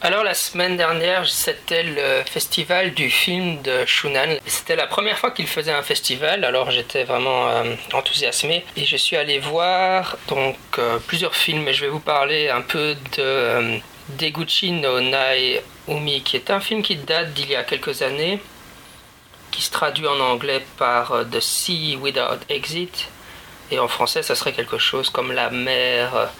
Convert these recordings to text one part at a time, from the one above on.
Alors la semaine dernière, c'était le festival du film de Shunan. C'était la première fois qu'il faisait un festival, alors j'étais vraiment euh, enthousiasmé et je suis allé voir donc euh, plusieurs films et je vais vous parler un peu de euh, Deguchi no Nai Umi qui est un film qui date d'il y a quelques années qui se traduit en anglais par The Sea Without Exit et en français ça serait quelque chose comme La mer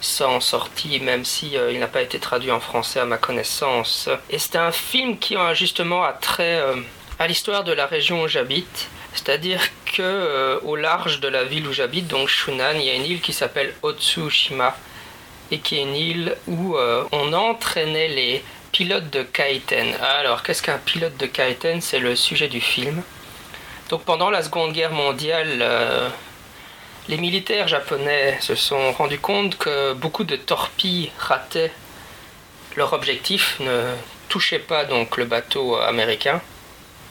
sans sortie, même si euh, il n'a pas été traduit en français à ma connaissance. Et c'est un film qui a justement trait euh, à l'histoire de la région où j'habite. C'est-à-dire que euh, au large de la ville où j'habite, donc Shunan, il y a une île qui s'appelle Otsushima et qui est une île où on entraînait les pilotes de kaiten. Alors, qu'est-ce qu'un pilote de kaiten? C'est le sujet du film. Donc pendant la Seconde Guerre mondiale, les militaires japonais se sont rendus compte que beaucoup de torpilles rataient leur objectif, ne touchaient pas donc le bateau américain.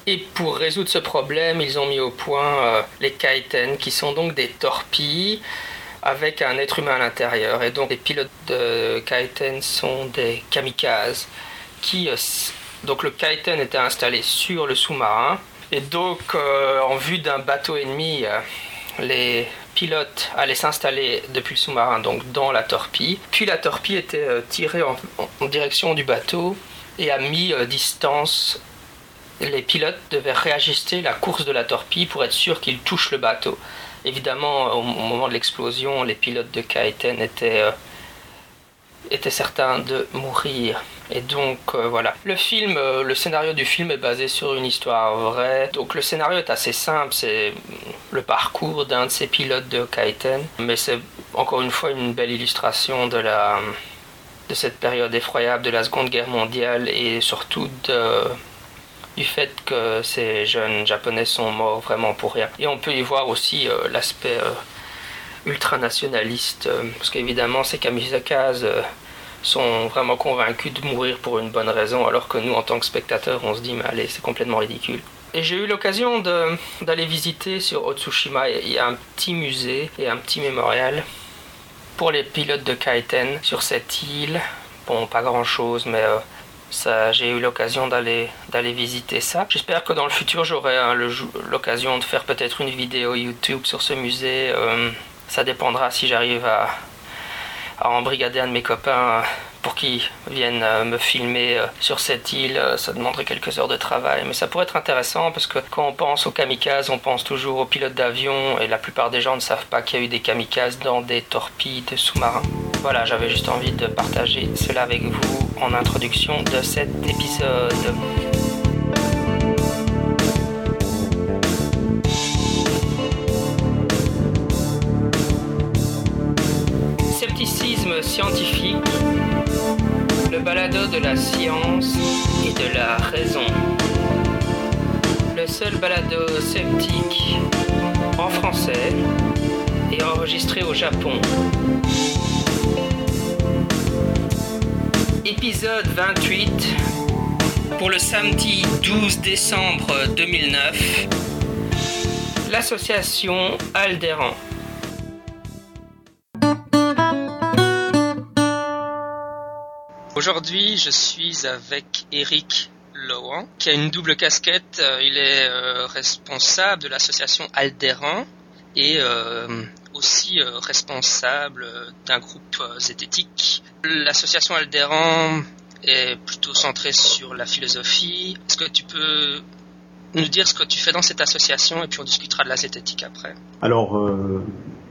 Et pour résoudre ce problème, ils ont mis au point euh, les kaiten, qui sont donc des torpilles avec un être humain à l'intérieur. Et donc les pilotes de kaiten sont des kamikazes. Qui, euh, donc le kaiten était installé sur le sous-marin. Et donc euh, en vue d'un bateau ennemi, les pilote allait s'installer depuis le sous-marin, donc dans la torpille. Puis la torpille était euh, tirée en, direction du bateau et à mi-distance, les pilotes devaient réajuster la course de la torpille pour être sûr qu'ils touchent le bateau. Évidemment, au, moment de l'explosion, les pilotes de Kaiten étaient, étaient certains de mourir. Et donc euh, voilà. Le film, euh, le scénario du film est basé sur une histoire vraie. Donc le scénario est assez simple, c'est le parcours d'un de ces pilotes de Kaiten, mais c'est encore une fois une belle illustration de la de cette période effroyable de la Seconde Guerre mondiale et surtout du fait que ces jeunes japonais sont morts vraiment pour rien. Et on peut y voir aussi euh, l'aspect ultranationaliste, parce qu'évidemment ces kamikazes sont vraiment convaincus de mourir pour une bonne raison, alors que nous, en tant que spectateurs, on se dit, mais allez, c'est complètement ridicule. Et j'ai eu l'occasion d'aller visiter sur Otsushima. Il y a un petit musée et un petit mémorial pour les pilotes de Kaiten sur cette île. Bon, pas grand chose, mais euh, j'ai eu l'occasion d'aller, d'aller visiter ça. J'espère que dans le futur, j'aurai hein, l'occasion de faire peut-être une vidéo YouTube sur ce musée. Euh, ça dépendra si j'arrive à, à embrigader un de mes copains euh, pour qu'ils viennent euh, me filmer euh, sur cette île. Ça demanderait quelques heures de travail, mais ça pourrait être intéressant parce que quand on pense aux kamikazes, on pense toujours aux pilotes d'avion et la plupart des gens ne savent pas qu'il y a eu des kamikazes dans des torpilles de sous-marins. Voilà, j'avais juste envie de partager cela avec vous en introduction de cet épisode. Scientifique, le balado de la science et de la raison. Le seul balado sceptique en français et enregistré au Japon. Épisode 28 pour le samedi 12 décembre 2009. L'association Aldéran. Aujourd'hui, je suis avec Eric Lohan, qui a une double casquette. Euh, il est euh, responsable de l'association Aldéran et euh, aussi responsable d'un groupe zététique. L'association Aldéran est plutôt centrée sur la philosophie. Est-ce que tu peux nous dire ce que tu fais dans cette association et puis on discutera de la zététique après Alors,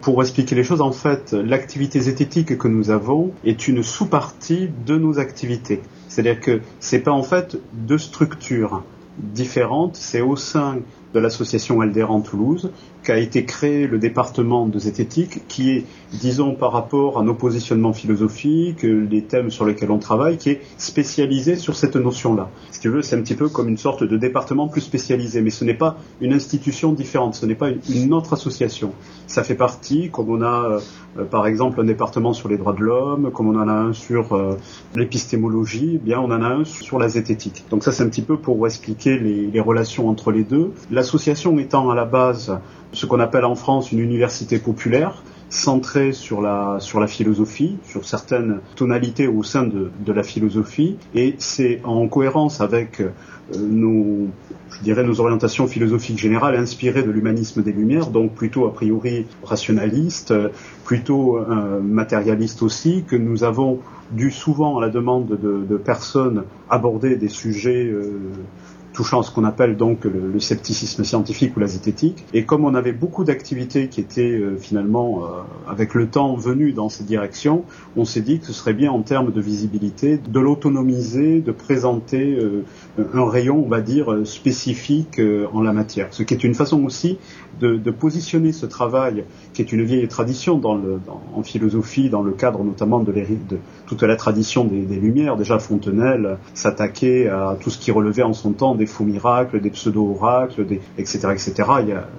pour expliquer les choses, en fait, l'activité zététique que nous avons est une sous-partie de nos activités. C'est-à-dire que c'est pas en fait deux structures différentes, c'est au sein de l'association Aldéran Toulouse qu'a été créé le département de zététique qui est, disons, par rapport à nos positionnements philosophiques, les thèmes sur lesquels on travaille, qui est spécialisé sur cette notion-là. Ce que veux, c'est un petit peu comme une sorte de département plus spécialisé, mais ce n'est pas une institution différente, ce n'est pas une autre association. Ça fait partie, comme on a euh, par exemple un département sur les droits de l'homme, comme on en a un sur euh, l'épistémologie, eh bien on en a un sur la zététique. Donc ça c'est un petit peu pour expliquer les, les relations entre les deux. L'association étant à la base ce qu'on appelle en France une université populaire, centré sur la, sur la philosophie, sur certaines tonalités au sein de, de la philosophie, et c'est en cohérence avec euh, nos, je dirais, nos orientations philosophiques générales inspirées de l'humanisme des Lumières, donc plutôt a priori rationaliste, plutôt euh, matérialiste aussi, que nous avons dû souvent à la demande de, de personnes aborder des sujets euh, touchant ce qu'on appelle donc le, scepticisme scientifique ou la zététique. Et comme on avait beaucoup d'activités qui étaient euh, finalement, euh, avec le temps, venues dans cette direction, on s'est dit que ce serait bien en termes de visibilité de l'autonomiser, de présenter euh, un rayon, on va dire, spécifique en la matière. Ce qui est une façon aussi de, positionner ce travail, qui est une vieille tradition en philosophie, dans le cadre notamment de, de toute la tradition des, des Lumières. Déjà Fontenelle s'attaquait à tout ce qui relevait en son temps des faux miracles, des pseudo-oracles, des, etc., etc.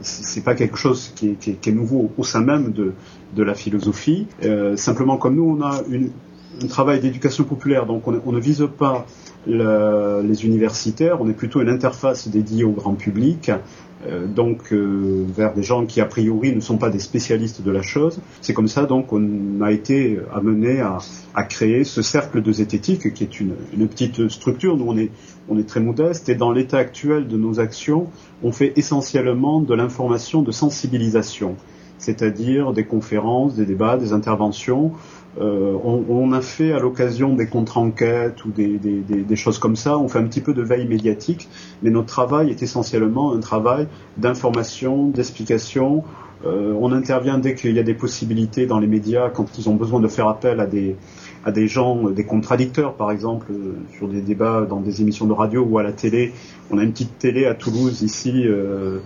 C'est pas quelque chose qui est, nouveau au sein même de, la philosophie. Euh, simplement, comme nous, on a un travail d'éducation populaire, donc on, on, ne vise pas le, les universitaires, on est plutôt une interface dédiée au grand public euh, donc euh, vers des gens qui a priori ne sont pas des spécialistes de la chose. C'est comme ça donc on a été amené à, créer ce cercle de zététique qui est une, petite structure. Nous on est on est très modeste et dans l'état actuel de nos actions, on fait essentiellement de l'information de sensibilisation, c'est-à-dire des conférences, des débats, des interventions on, on, a fait à l'occasion des contre-enquêtes ou des, choses comme ça, on fait un petit peu de veille médiatique, mais notre travail est essentiellement un travail d'information, d'explication. Euh, on intervient dès qu'il y a des possibilités dans les médias, quand ils ont besoin de faire appel à des, gens, des contradicteurs par exemple, euh, sur des débats dans des émissions de radio ou à la télé. On a une petite télé à Toulouse ici. Euh, euh,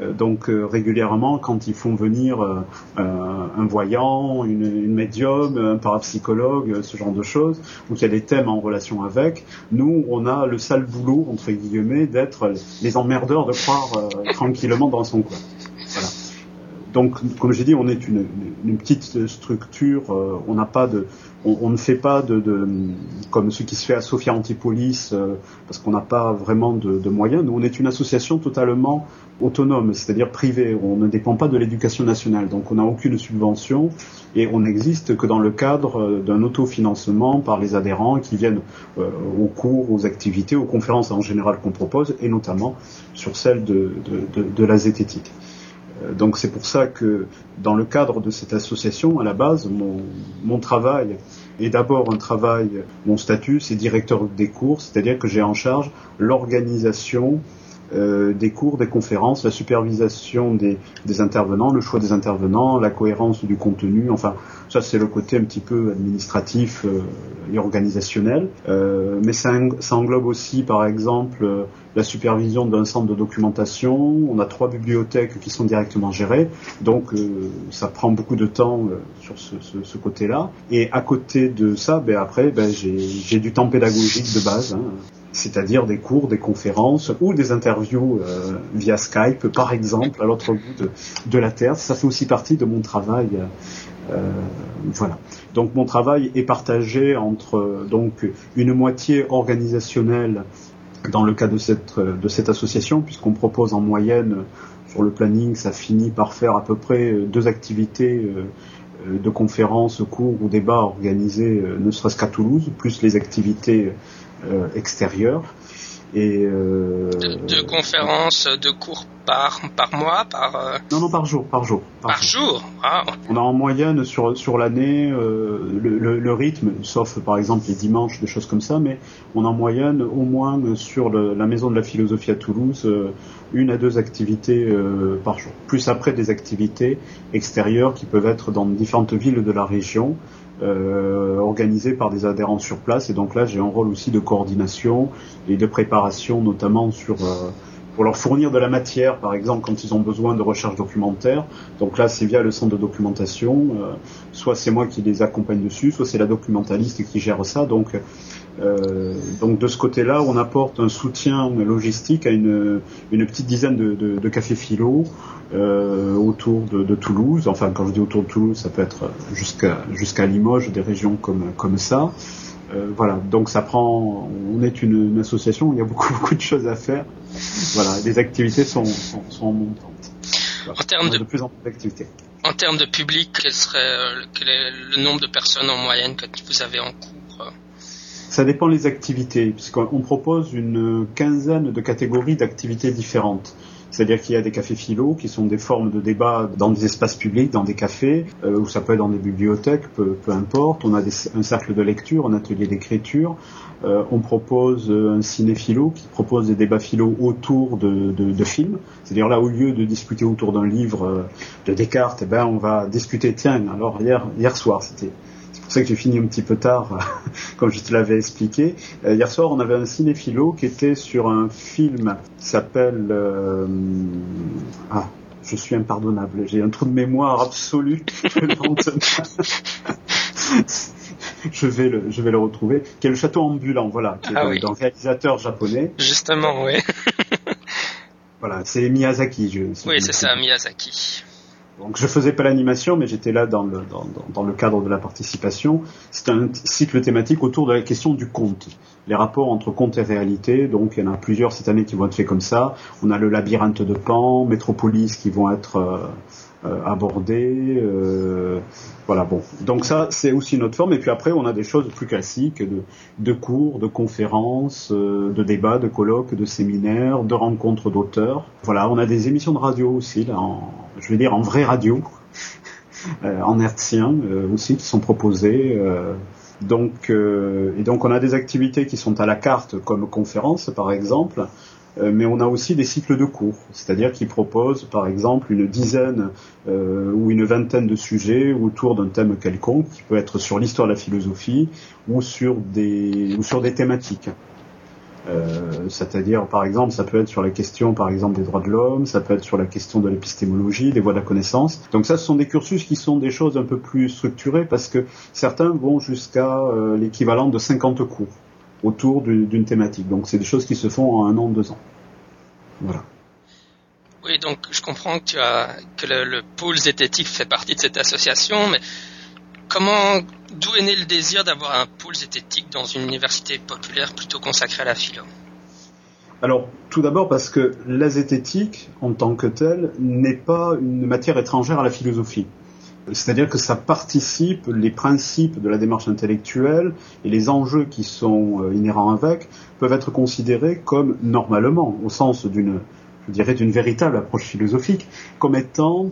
donc euh, régulièrement, quand ils font venir euh, un voyant, une, médium, un parapsychologue, ce genre de choses, donc il y a des thèmes en relation avec, nous, on a le sale boulot, entre guillemets, d'être les emmerdeurs de croire tranquillement dans son coin. Donc, comme j'ai dit, on est une, petite structure, on n'a pas on, ne fait pas de, comme ce qui se fait à Sophia Antipolis, euh, parce qu'on n'a pas vraiment de, moyens. Nous, on est une association totalement autonome, c'est-à-dire privée. On ne dépend pas de l'éducation nationale, donc on n'a aucune subvention et on n'existe que dans le cadre euh, d'un autofinancement par les adhérents qui viennent euh, aux cours, aux activités, aux conférences en général qu'on propose, et notamment sur celle de la zététique. Euh, donc c'est pour ça que dans le cadre de cette association, à la base, mon, mon travail est d'abord un travail, mon statut, c'est directeur des cours, c'est-à-dire que j'ai en charge l'organisation euh, des cours, des conférences, la supervision des, intervenants, le choix des intervenants, la cohérence du contenu, enfin ça c'est le côté un petit peu administratif euh, et organisationnel. Euh, mais ça, englobe aussi par exemple euh, la supervision d'un centre de documentation, on a trois bibliothèques qui sont directement gérées, donc euh, ça prend beaucoup de temps sur ce côté-là. Et à côté de ça, ben, après ben, j'ai du temps pédagogique de base. Hein c'est-à-dire des cours, des conférences ou des interviews euh, via Skype, par exemple, à l'autre bout de, la Terre. Ça fait aussi partie de mon travail. Euh, voilà. Donc mon travail est partagé entre donc une moitié organisationnelle dans le cas de cette, de cette association, puisqu'on propose en moyenne sur le planning, ça finit par faire à peu près deux activités euh, de conférences, cours ou débats organisés, ne serait-ce qu'à Toulouse, plus les activités euh, extérieur. Et euh, de, de, conférences, de cours par par mois, par euh... non non par jour, par jour, par, par jour. jour. Ah. On a en moyenne sur sur l'année euh, le, le, le, rythme, sauf par exemple les dimanches, des choses comme ça, mais on a en moyenne au moins sur le, la maison de la philosophie à Toulouse euh, une à deux activités par jour, plus après des activités extérieures qui peuvent être dans différentes villes de la région euh, organisé par des adhérents sur place. Et donc là, j'ai un rôle aussi de coordination et de préparation, notamment sur euh, pour leur fournir de la matière, par exemple quand ils ont besoin de recherche documentaire. Donc là, c'est via le centre de documentation. Euh, soit c'est moi qui les accompagne dessus, soit c'est la documentaliste qui gère ça. Donc euh, donc de ce côté-là, on apporte un soutien logistique à une, une petite dizaine de, de, de cafés philo euh, autour de, de, Toulouse. Enfin, quand je dis autour de Toulouse, ça peut être jusqu'à jusqu'à Limoges, des régions comme comme ça. Euh, voilà, donc ça prend. On est une, une, association, il y a beaucoup beaucoup de choses à faire. Voilà, les activités sont sont, sont montantes. Voilà. En termes de, de plus en plus d'activités En termes de public, quel serait quel est le nombre de personnes en moyenne que vous avez en cours? Ça dépend des activités, puisqu'on propose une quinzaine de catégories d'activités différentes. C'est-à-dire qu'il y a des cafés philo qui sont des formes de débat dans des espaces publics, dans des cafés, euh, ou ça peut être dans des bibliothèques, peu, importe. On a un cercle de lecture, un atelier d'écriture. Euh, on propose un ciné-philo qui propose des débats philo autour de, films. C'est-à-dire là, au lieu de discuter autour d'un livre euh, de Descartes, eh ben, on va discuter, tiens, alors hier, hier soir, c'était ça que j'ai fini un petit peu tard, comme je te l'avais expliqué. Euh, hier soir, on avait un cinéphilo qui était sur un film qui s'appelle... Euh, ah, je suis impardonnable. J'ai un trou de mémoire absolu. je vais le, je vais le retrouver. Qui est le château ambulant, voilà, qui est ah d'un réalisateur japonais. Justement, oui. voilà, c'est Miyazaki. Je, oui, c'est ça, Miyazaki. Donc je faisais pas l'animation, mais j'étais là dans le, cadre de la participation. C'est un cycle thématique autour de la question du conte, les rapports entre conte et réalité. Donc il y en a plusieurs cette année qui vont être faits comme ça. On a le labyrinthe de Pan, Métropolis qui vont être euh, euh, abordés. Euh, voilà, bon. Donc ça, c'est aussi notre forme. Et puis après, on a des choses plus classiques de, cours, de conférences, euh, de débats, de colloques, de séminaires, de rencontres d'auteurs. Voilà, on a des émissions de radio aussi, là, en, je vais dire en vraie radio, en hertzien aussi, qui sont proposées. donc, et donc, on a des activités qui sont à la carte, comme conférences, par exemple. Euh, mais on a aussi des cycles de cours, c'est-à-dire qu'ils proposent par exemple une dizaine euh, ou une vingtaine de sujets autour d'un thème quelconque, qui peut être sur l'histoire de la philosophie ou sur des, thématiques. Euh, c'est-à-dire, par exemple, ça peut être sur la question, par exemple, des droits de l'homme, ça peut être sur la question de l'épistémologie, des voies de la connaissance. Donc ça, ce sont des cursus qui sont des choses un peu plus structurées parce que certains vont jusqu'à l'équivalent de 50 cours autour d'une thématique. Donc c'est des choses qui se font en un an, deux ans. Voilà. Oui, donc je comprends que, tu as, que le, pôle zététique fait partie de cette association, mais comment, d'où est né le désir d'avoir un pôle zététique dans une université populaire plutôt consacrée à la philo? Alors, tout d'abord parce que la zététique, en tant que telle, n'est pas une matière étrangère à la philosophie. C'est-à-dire que ça participe, les principes de la démarche intellectuelle et les enjeux qui sont euh, inhérents avec peuvent être considérés comme normalement, au sens d'une, je dirais, d'une véritable approche philosophique, comme étant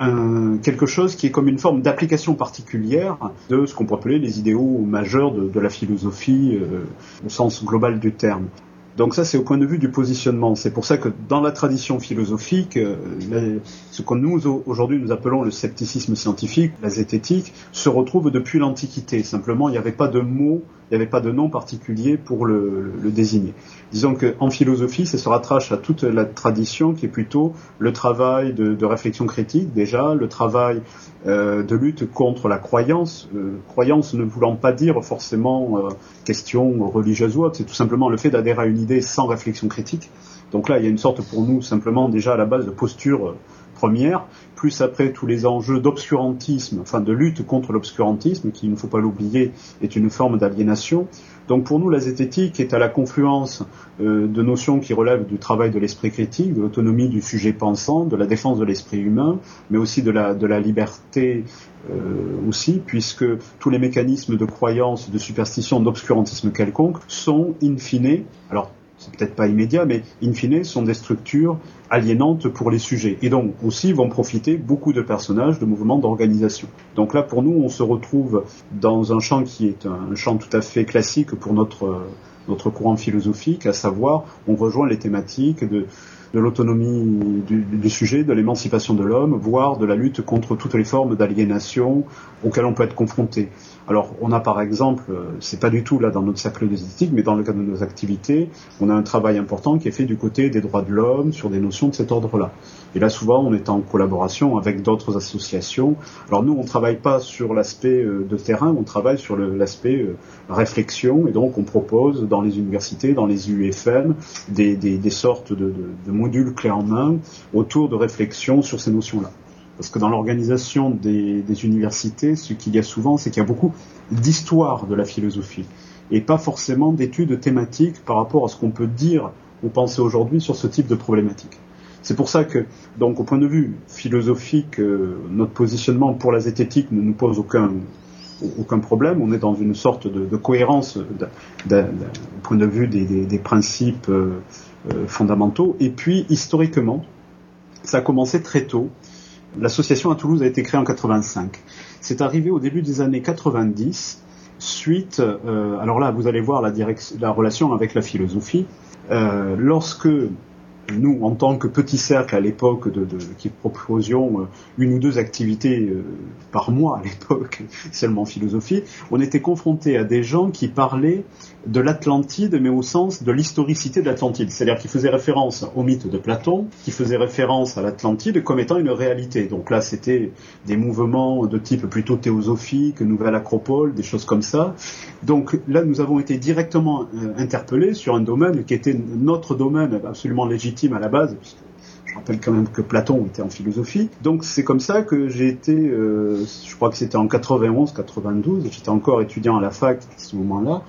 euh, quelque chose qui est comme une forme d'application particulière de ce qu'on peut appeler les idéaux majeurs de, la philosophie euh, au sens global du terme. Donc ça, c'est au point de vue du positionnement. C'est pour ça que dans la tradition philosophique, euh, ce que nous aujourd'hui nous appelons le scepticisme scientifique, la zététique, se retrouve depuis l'Antiquité. Simplement, il n'y avait pas de mot, il n'y avait pas de nom particulier pour le, désigner. Disons qu'en philosophie, ça se rattache à toute la tradition qui est plutôt le travail de, réflexion critique déjà, le travail euh, de lutte contre la croyance, euh, croyance ne voulant pas dire forcément question religieuse ou autre, c'est tout simplement le fait d'adhérer à une idée sans réflexion critique. Donc là, il y a une sorte pour nous simplement déjà à la base de posture euh, première, plus après tous les enjeux d'obscurantisme, enfin de lutte contre l'obscurantisme, qui, il ne faut pas l'oublier, est une forme d'aliénation. Donc pour nous, la zététique est à la confluence euh, de notions qui relèvent du travail de l'esprit critique, de l'autonomie du sujet pensant, de la défense de l'esprit humain, mais aussi de la, liberté euh, aussi, puisque tous les mécanismes de croyance, de superstition, d'obscurantisme quelconque sont in fine, alors c'est peut-être pas immédiat, mais in fine sont des structures aliénantes pour les sujets. Et donc aussi vont profiter beaucoup de personnages, de mouvements, d'organisation. Donc là, pour nous, on se retrouve dans un champ qui est un champ tout à fait classique pour notre, notre courant philosophique, à savoir, on rejoint les thématiques de l'autonomie du, sujet, de l'émancipation de l'homme, voire de la lutte contre toutes les formes d'aliénation auxquelles on peut être confronté. Alors, on a par exemple, euh, c'est pas du tout là dans notre cercle de zététique, mais dans le cadre de nos activités, on a un travail important qui est fait du côté des droits de l'homme sur des notions de cet ordre-là. Et là, souvent, on est en collaboration avec d'autres associations. Alors nous, on travaille pas sur l'aspect euh, de terrain, on travaille sur l'aspect euh, réflexion, et donc on propose dans les universités, dans les UFM, des, sortes de, de, de modules clés en main autour de réflexion sur ces notions-là. Parce que dans l'organisation des, universités, ce qu'il y a souvent, c'est qu'il y a beaucoup d'histoire de la philosophie et pas forcément d'études thématiques par rapport à ce qu'on peut dire ou penser aujourd'hui sur ce type de problématique. C'est pour ça que, donc, au point de vue philosophique, notre positionnement pour la zététique ne nous pose aucun problème. On est dans une sorte de, cohérence d'un point de vue des, principes fondamentaux. Et puis, historiquement, ça a commencé très tôt. L'association à Toulouse a été créée en 85. C'est arrivé au début des années 90, suite, euh, alors là, vous allez voir la, la relation avec la philosophie. Euh, lorsque nous, en tant que petit cercle à l'époque, de, de, qui proposions euh, une ou deux activités euh, par mois à l'époque, seulement philosophie, on était confronté à des gens qui parlaient de l'Atlantide, mais au sens de l'historicité de l'Atlantide. C'est-à-dire qu'ils faisaient référence au mythe de Platon, qui faisait référence à l'Atlantide comme étant une réalité. Donc là, c'était des mouvements de type plutôt théosophique, nouvelle acropole, des choses comme ça. Donc là, nous avons été directement euh, interpellés sur un domaine qui était notre domaine absolument légitime à la base, je rappelle quand même que Platon était en philosophie. Donc c'est comme ça que j'ai été, euh, je crois que c'était en 91, 92, j'étais encore étudiant à la fac à ce moment-là,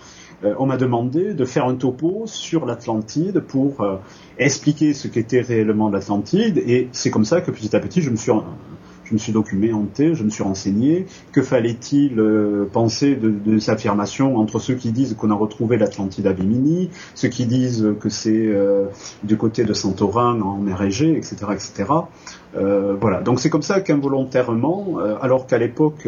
on m'a demandé de faire un topo sur l'Atlantide pour euh, expliquer ce qu'était réellement l'Atlantide, et c'est comme ça que petit à petit je me suis je me suis documenté, je me suis renseigné. Que fallait-il euh, penser de, de cette affirmation entre ceux qui disent qu'on a retrouvé l'Atlantide à Bimini, ceux qui disent que c'est du côté de Santorin en mer Égée, etc. Euh, voilà. Donc c'est comme ça qu'involontairement, alors qu'à l'époque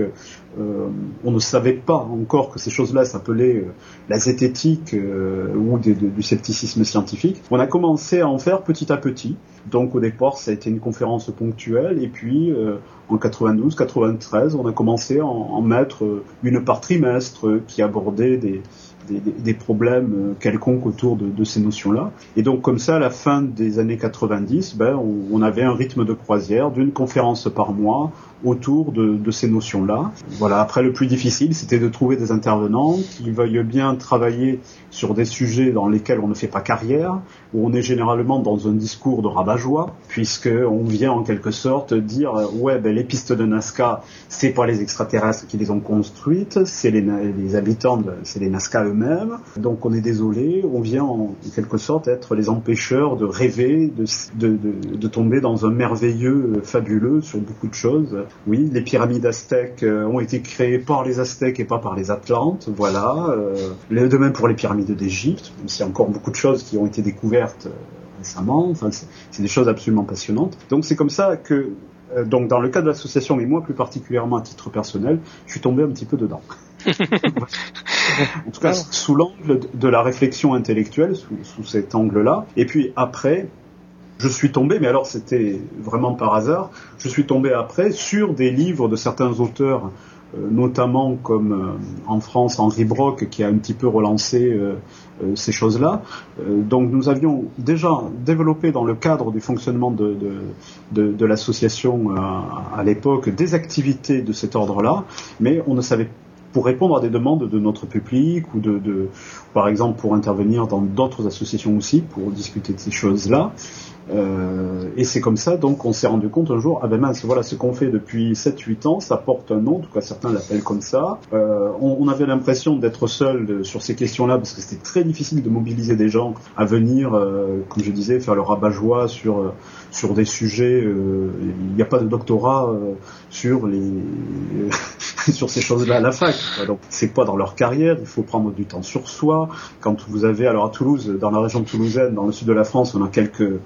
euh, on ne savait pas encore que ces choses-là s'appelaient euh, la zététique euh, ou du scepticisme scientifique. On a commencé à en faire petit à petit. Donc au départ, ça a été une conférence ponctuelle, et puis en 92, 93, on a commencé à en, mettre une par trimestre qui abordait des, des, problèmes euh, quelconques autour de, ces notions-là. Et donc comme ça, à la fin des années 90, ben, on, avait un rythme de croisière d'une conférence par mois autour de, ces notions-là. Voilà. Après, le plus difficile, c'était de trouver des intervenants qui veuillent bien travailler sur des sujets dans lesquels on ne fait pas carrière, où on est généralement dans un discours de rabat-joie, puisque on vient en quelque sorte dire ouais ben les pistes de Nazca, c'est pas les extraterrestres qui les ont construites, c'est les, habitants, c'est les Nazca eux-mêmes. Donc on est désolé, on vient en, quelque sorte être les empêcheurs de rêver, de, tomber dans un merveilleux fabuleux sur beaucoup de choses. Oui, les pyramides aztèques euh, ont été créées par les Aztèques et pas par les Atlantes, voilà. Euh, de même pour les pyramides d'Égypte, même s'il y a encore beaucoup de choses qui ont été découvertes euh, récemment. Enfin, c'est des choses absolument passionnantes. Donc c'est comme ça que, euh, donc dans le cas de l'association, mais moi plus particulièrement à titre personnel, je suis tombé un petit peu dedans. en tout cas, sous l'angle de la réflexion intellectuelle, sous, sous cet angle-là. Et puis après, je suis tombé, mais alors c'était vraiment par hasard, je suis tombé après sur des livres de certains auteurs euh, notamment comme euh, en France Henri Brock qui a un petit peu relancé euh, ces choses-là. donc nous avions déjà développé dans le cadre du fonctionnement de, de, de, l'association à, l'époque des activités de cet ordre-là, mais on ne savait pour répondre à des demandes de notre public ou de, de par exemple pour intervenir dans d'autres associations aussi pour discuter de ces choses-là. Euh, et c'est comme ça, donc, on s'est rendu compte un jour, ah ben mince, voilà, ce qu'on fait depuis 7-8 ans, ça porte un nom, en tout cas certains l'appellent comme ça. Euh, on, avait l'impression d'être seul sur ces questions-là, parce que c'était très difficile de mobiliser des gens à venir, euh, comme je disais, faire le rabat-joie sur, euh, sur des sujets. Euh, il n'y a pas de doctorat sur les sur ces choses-là à la fac. Donc c'est pas dans leur carrière, il faut prendre du temps sur soi. Quand vous avez alors à Toulouse, dans la région Toulousaine, dans le sud de la France, on a quelques euh,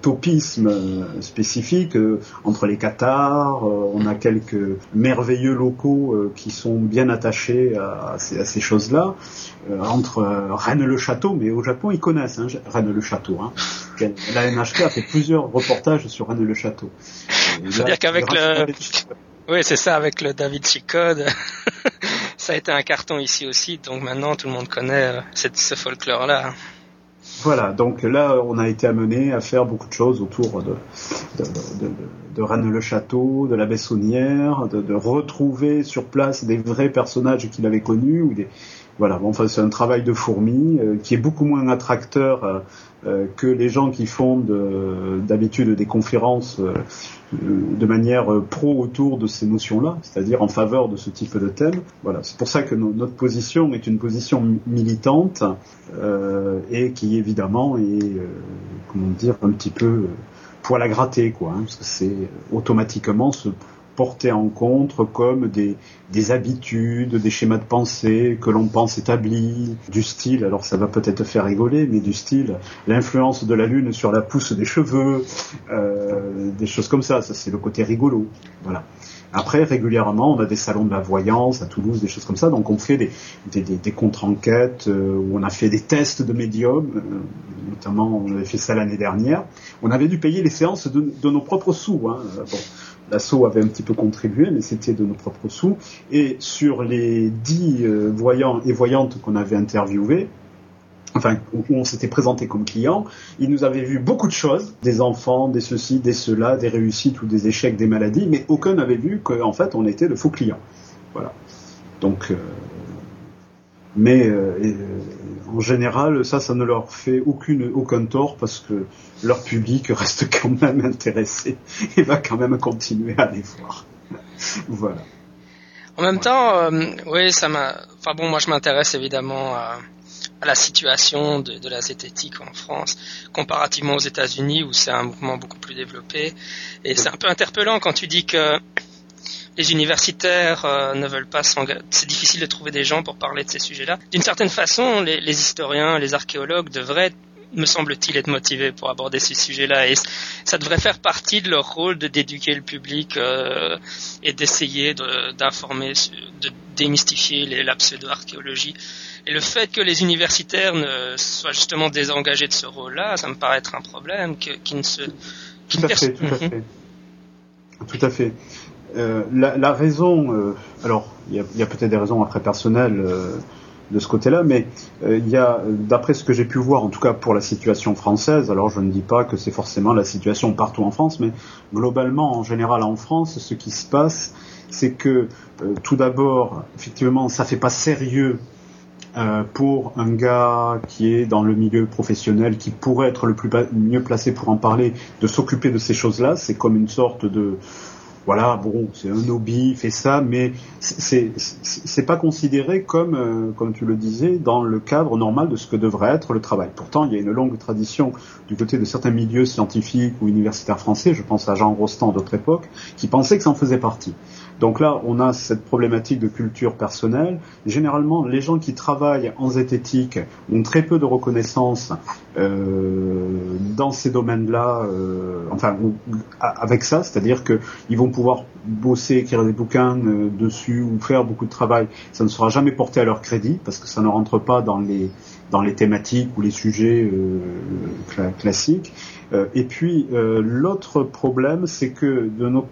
topisme euh, spécifique euh, entre les Qatars. on a quelques merveilleux locaux qui sont bien attachés à, ces, choses-là. entre Rennes-le-Château, mais au Japon ils connaissent hein, Rennes-le-Château. Hein. La NHK a fait plusieurs reportages sur Rennes-le-Château. C'est-à-dire qu'avec le... Oui, c'est ça, avec le David Code. ça a été un carton ici aussi, donc maintenant tout le monde connaît cette, ce folklore-là. Voilà, donc là, on a été amené à faire beaucoup de choses autour de, de, de Rennes-le-Château, de la Bessonnière, de, retrouver sur place des vrais personnages qu'il avait connus ou voilà, bon, enfin c'est un travail de fourmi euh, qui est beaucoup moins attracteur euh, euh, que les gens qui font d'habitude des conférences de manière pro autour de ces notions-là, c'est-à-dire en faveur de ce type de thème. Voilà, c'est pour ça que notre position est une position militante et qui évidemment est, comment dire, un petit peu poil à gratter, quoi, hein, parce que c'est automatiquement se porter en compte comme des, des habitudes, des schémas de pensée que l'on pense établis, du style, alors ça va peut-être faire rigoler, mais du style, l'influence de la lune sur la pousse des cheveux, euh, des choses comme ça, ça c'est le côté rigolo, voilà. Après, régulièrement, on a des salons de la voyance à Toulouse, des choses comme ça. Donc, on fait des, des, des, des contre-enquêtes euh, où on a fait des tests de médium. Euh, notamment, on avait fait ça l'année dernière. On avait dû payer les séances de, de nos propres sous. Hein. Bon, L'assaut avait un petit peu contribué, mais c'était de nos propres sous. Et sur les dix euh, voyants et voyantes qu'on avait interviewés, enfin où on s'était présenté comme client, ils nous avaient vu beaucoup de choses, des enfants, des ceci, des cela, des réussites ou des échecs, des maladies, mais aucun n'avait vu qu'en fait on était le faux client. Voilà. Donc, euh, mais euh, euh, en général, ça, ça ne leur fait aucune, aucun tort parce que leur public reste quand même intéressé et va quand même continuer à les voir. voilà. En même temps, euh, oui, ça m'a. Enfin bon, moi je m'intéresse évidemment à, à, la situation de, de, la zététique en France, comparativement aux États-Unis où c'est un mouvement beaucoup plus développé. Et c'est un peu interpellant quand tu dis que les universitaires euh, ne veulent pas s'engager. C'est difficile de trouver des gens pour parler de ces sujets-là. D'une certaine façon, les, les, historiens, les archéologues devraient me semble-t-il, être motivés pour aborder ces sujets-là. Et ça devrait faire partie de leur rôle de d'éduquer le public euh, et d'essayer d'informer, de, de, démystifier les, la pseudo-archéologie. Et le fait que les universitaires ne soient justement désengagés de ce rôle-là, ça me paraît être un problème, qui qu ne se... Qui tout, à fait, tout, à fait. tout à fait. Euh, la, raison, euh, alors il y a, peut-être des raisons après personnelles euh, de ce côté-là, mais il y a, d'après ce que j'ai pu voir, en tout cas pour la situation française, alors je ne dis pas que c'est forcément la situation partout en France, mais globalement, en général en France, ce qui se passe, c'est que tout d'abord, effectivement, ça fait pas sérieux pour un gars qui est dans le milieu professionnel, qui pourrait être le plus mieux placé pour en parler, de s'occuper de ces choses-là. C'est comme une sorte de voilà, bon, c'est un hobby, fait ça, mais c'est c'est pas considéré comme, euh, comme tu le disais, dans le cadre normal de ce que devrait être le travail. Pourtant, il y a une longue tradition du côté de certains milieux scientifiques ou universitaires français, je pense à Jean Rostand d'autres époques, qui pensaient que ça en faisait partie. Donc là, on a cette problématique de culture personnelle. Généralement, les gens qui travaillent en zététique ont très peu de reconnaissance euh, dans ces domaines-là, euh, enfin, avec ça, c'est-à-dire qu'ils vont pouvoir bosser, écrire des bouquins euh, dessus ou faire beaucoup de travail. Ça ne sera jamais porté à leur crédit parce que ça ne rentre pas dans les dans les thématiques ou les sujets euh, cl classiques. Euh, et puis l'autre problème, c'est que de nos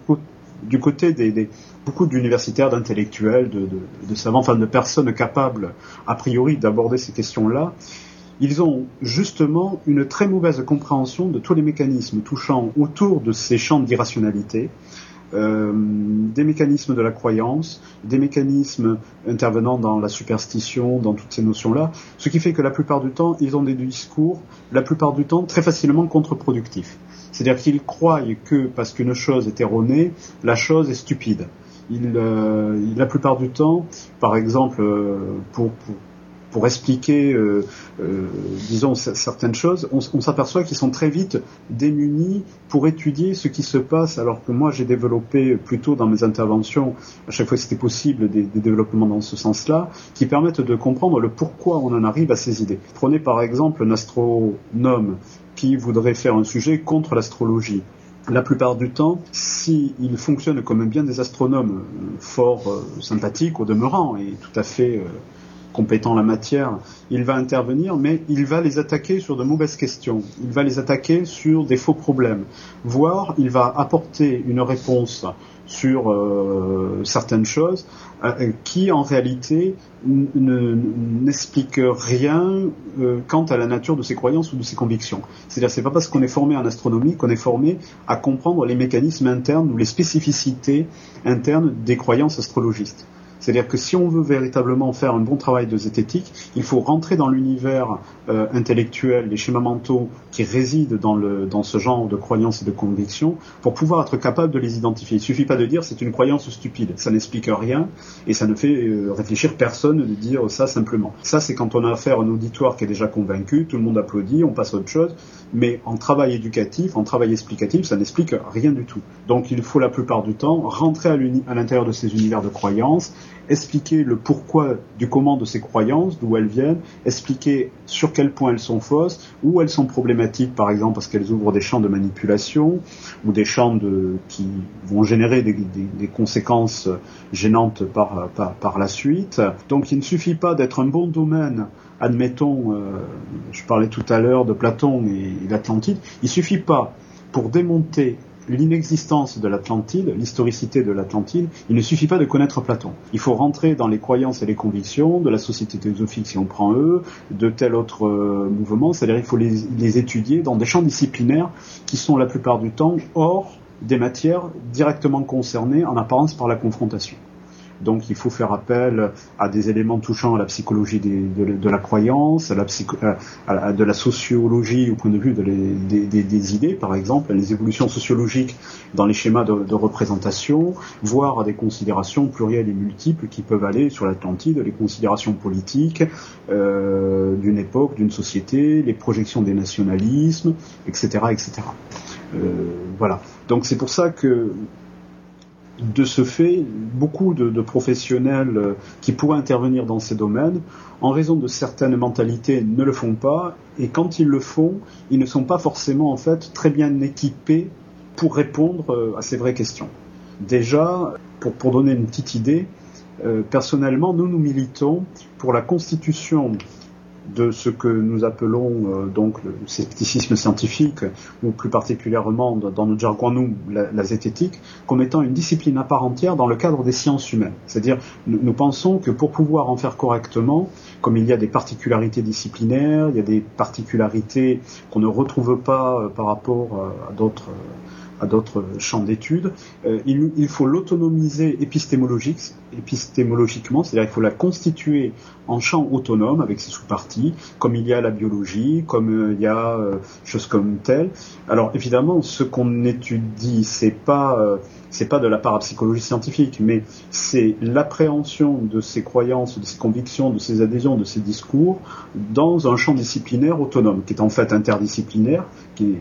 du côté des, beaucoup d'universitaires, d'intellectuels, de, de, savants, enfin de personnes capables, a priori, d'aborder ces questions-là, ils ont justement une très mauvaise compréhension de tous les mécanismes touchant autour de ces champs d'irrationalité, des mécanismes de la croyance, des mécanismes intervenant dans la superstition, dans toutes ces notions-là, ce qui fait que la plupart du temps, ils ont des discours, la plupart du temps, très facilement contre-productifs. C'est-à-dire qu'ils croient que parce qu'une chose est erronée, la chose est stupide. Il, euh, la plupart du temps, par exemple, euh, pour, pour, expliquer, euh, euh disons, certaines choses, on, s'aperçoit qu'ils sont très vite démunis pour étudier ce qui se passe, alors que moi j'ai développé plutôt dans mes interventions, à chaque fois que c'était possible, des, développements dans ce sens-là, qui permettent de comprendre le pourquoi on en arrive à ces idées. Prenez par exemple un astronome qui voudrait faire un sujet contre l'astrologie. La plupart du temps, s'il si fonctionne comme bien des astronomes euh, fort euh, sympathiques au demeurant et tout à fait compétent en la matière, il va intervenir, mais il va les attaquer sur de mauvaises questions. Il va les attaquer sur des faux problèmes. Voire, il va apporter une réponse sur euh, certaines choses euh, qui en réalité n'expliquent rien euh, quant à la nature de ses croyances ou de ses convictions. C'est-à-dire c'est pas parce qu'on est formé en astronomie qu'on est formé à comprendre les mécanismes internes ou les spécificités internes des croyances astrologistes. C'est-à-dire que si on veut véritablement faire un bon travail de zététique, il faut rentrer dans l'univers euh, intellectuel, les schémas mentaux qui résident dans, ce genre de croyances et de convictions pour pouvoir être capable de les identifier. Il suffit pas de dire c'est une croyance stupide, ça n'explique rien et ça ne fait euh, réfléchir personne de dire ça simplement. Ça c'est quand on a affaire à un auditoire qui est déjà convaincu, tout le monde applaudit, on passe à autre chose, mais en travail éducatif, en travail explicatif, ça n'explique rien du tout. Donc il faut la plupart du temps rentrer à l'intérieur de ces univers de croyances, expliquer le pourquoi du comment de ces croyances, d'où elles viennent, expliquer sur quel point elles sont fausses, où elles sont problématiques, par exemple parce qu'elles ouvrent des champs de manipulation ou des champs qui vont générer des, conséquences gênantes par, la suite. Donc il ne suffit pas d'être un bon domaine admettons, euh, je parlais tout à l'heure de Platon et, l'Atlantide, il suffit pas pour démonter l'inexistence de l'Atlantide, l'historicité de l'Atlantide, il ne suffit pas de connaître Platon. Il faut rentrer dans les croyances et les convictions de la société théosophique si on prend eux, de tel autre euh, mouvement, c'est-à-dire il faut les, les, étudier dans des champs disciplinaires qui sont la plupart du temps hors des matières directement concernées en apparence par la confrontation. Donc il faut faire appel à des éléments touchant à la psychologie de, la croyance, à, la de la sociologie au point de vue des, idées, par exemple, les évolutions sociologiques dans les schémas de, représentation, voire à des considérations plurielles et multiples qui peuvent aller sur l'Atlantide, les considérations politiques euh, d'une époque, d'une société, les projections des nationalismes, etc., etc. Euh, voilà. Donc c'est pour ça que de ce fait, beaucoup de, professionnels euh, qui pourraient intervenir dans ces domaines, en raison de certaines mentalités, ne le font pas, et quand ils le font, ils ne sont pas forcément en fait très bien équipés pour répondre euh, à ces vraies questions. Déjà, pour, donner une petite idée, euh, personnellement, nous nous militons pour la constitution de ce que nous appelons euh, donc le scepticisme scientifique, ou plus particulièrement dans notre jargon nous, la, zététique, comme étant une discipline à part entière dans le cadre des sciences humaines. C'est-à-dire, nous, pensons que pour pouvoir en faire correctement, comme il y a des particularités disciplinaires, il y a des particularités qu'on ne retrouve pas euh, par rapport euh, à d'autres à d'autres champs d'études. Euh, il, faut l'autonomiser épistémologiquement, c'est-à-dire qu'il faut la constituer en champ autonome avec ses sous-parties, comme il y a la biologie, comme euh, il y a euh, choses comme telles. Alors évidemment, ce qu'on étudie, c'est pas c'est pas de la parapsychologie scientifique, mais c'est l'appréhension de ces croyances, de ces convictions, de ces adhésions, de ces discours dans un champ disciplinaire autonome, qui est en fait interdisciplinaire, qui est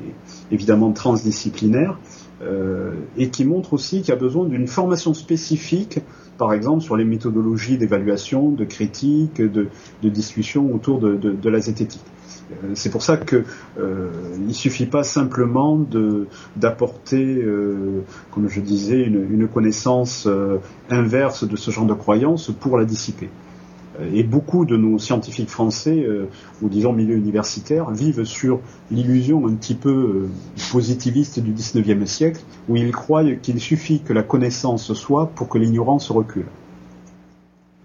évidemment transdisciplinaire, euh, et qui montre aussi qu'il y a besoin d'une formation spécifique, par exemple sur les méthodologies d'évaluation, de critique, de, discussion autour de, la zététique. Euh, c'est pour ça que euh, il suffit pas simplement d'apporter, comme je disais, une, une connaissance inverse de ce genre de croyance pour la dissiper. Euh, et beaucoup de nos scientifiques français, euh, ou disons milieu universitaire, vivent sur l'illusion un petit peu euh, positiviste du 19e siècle, où ils croient qu'il suffit que la connaissance soit pour que l'ignorance recule.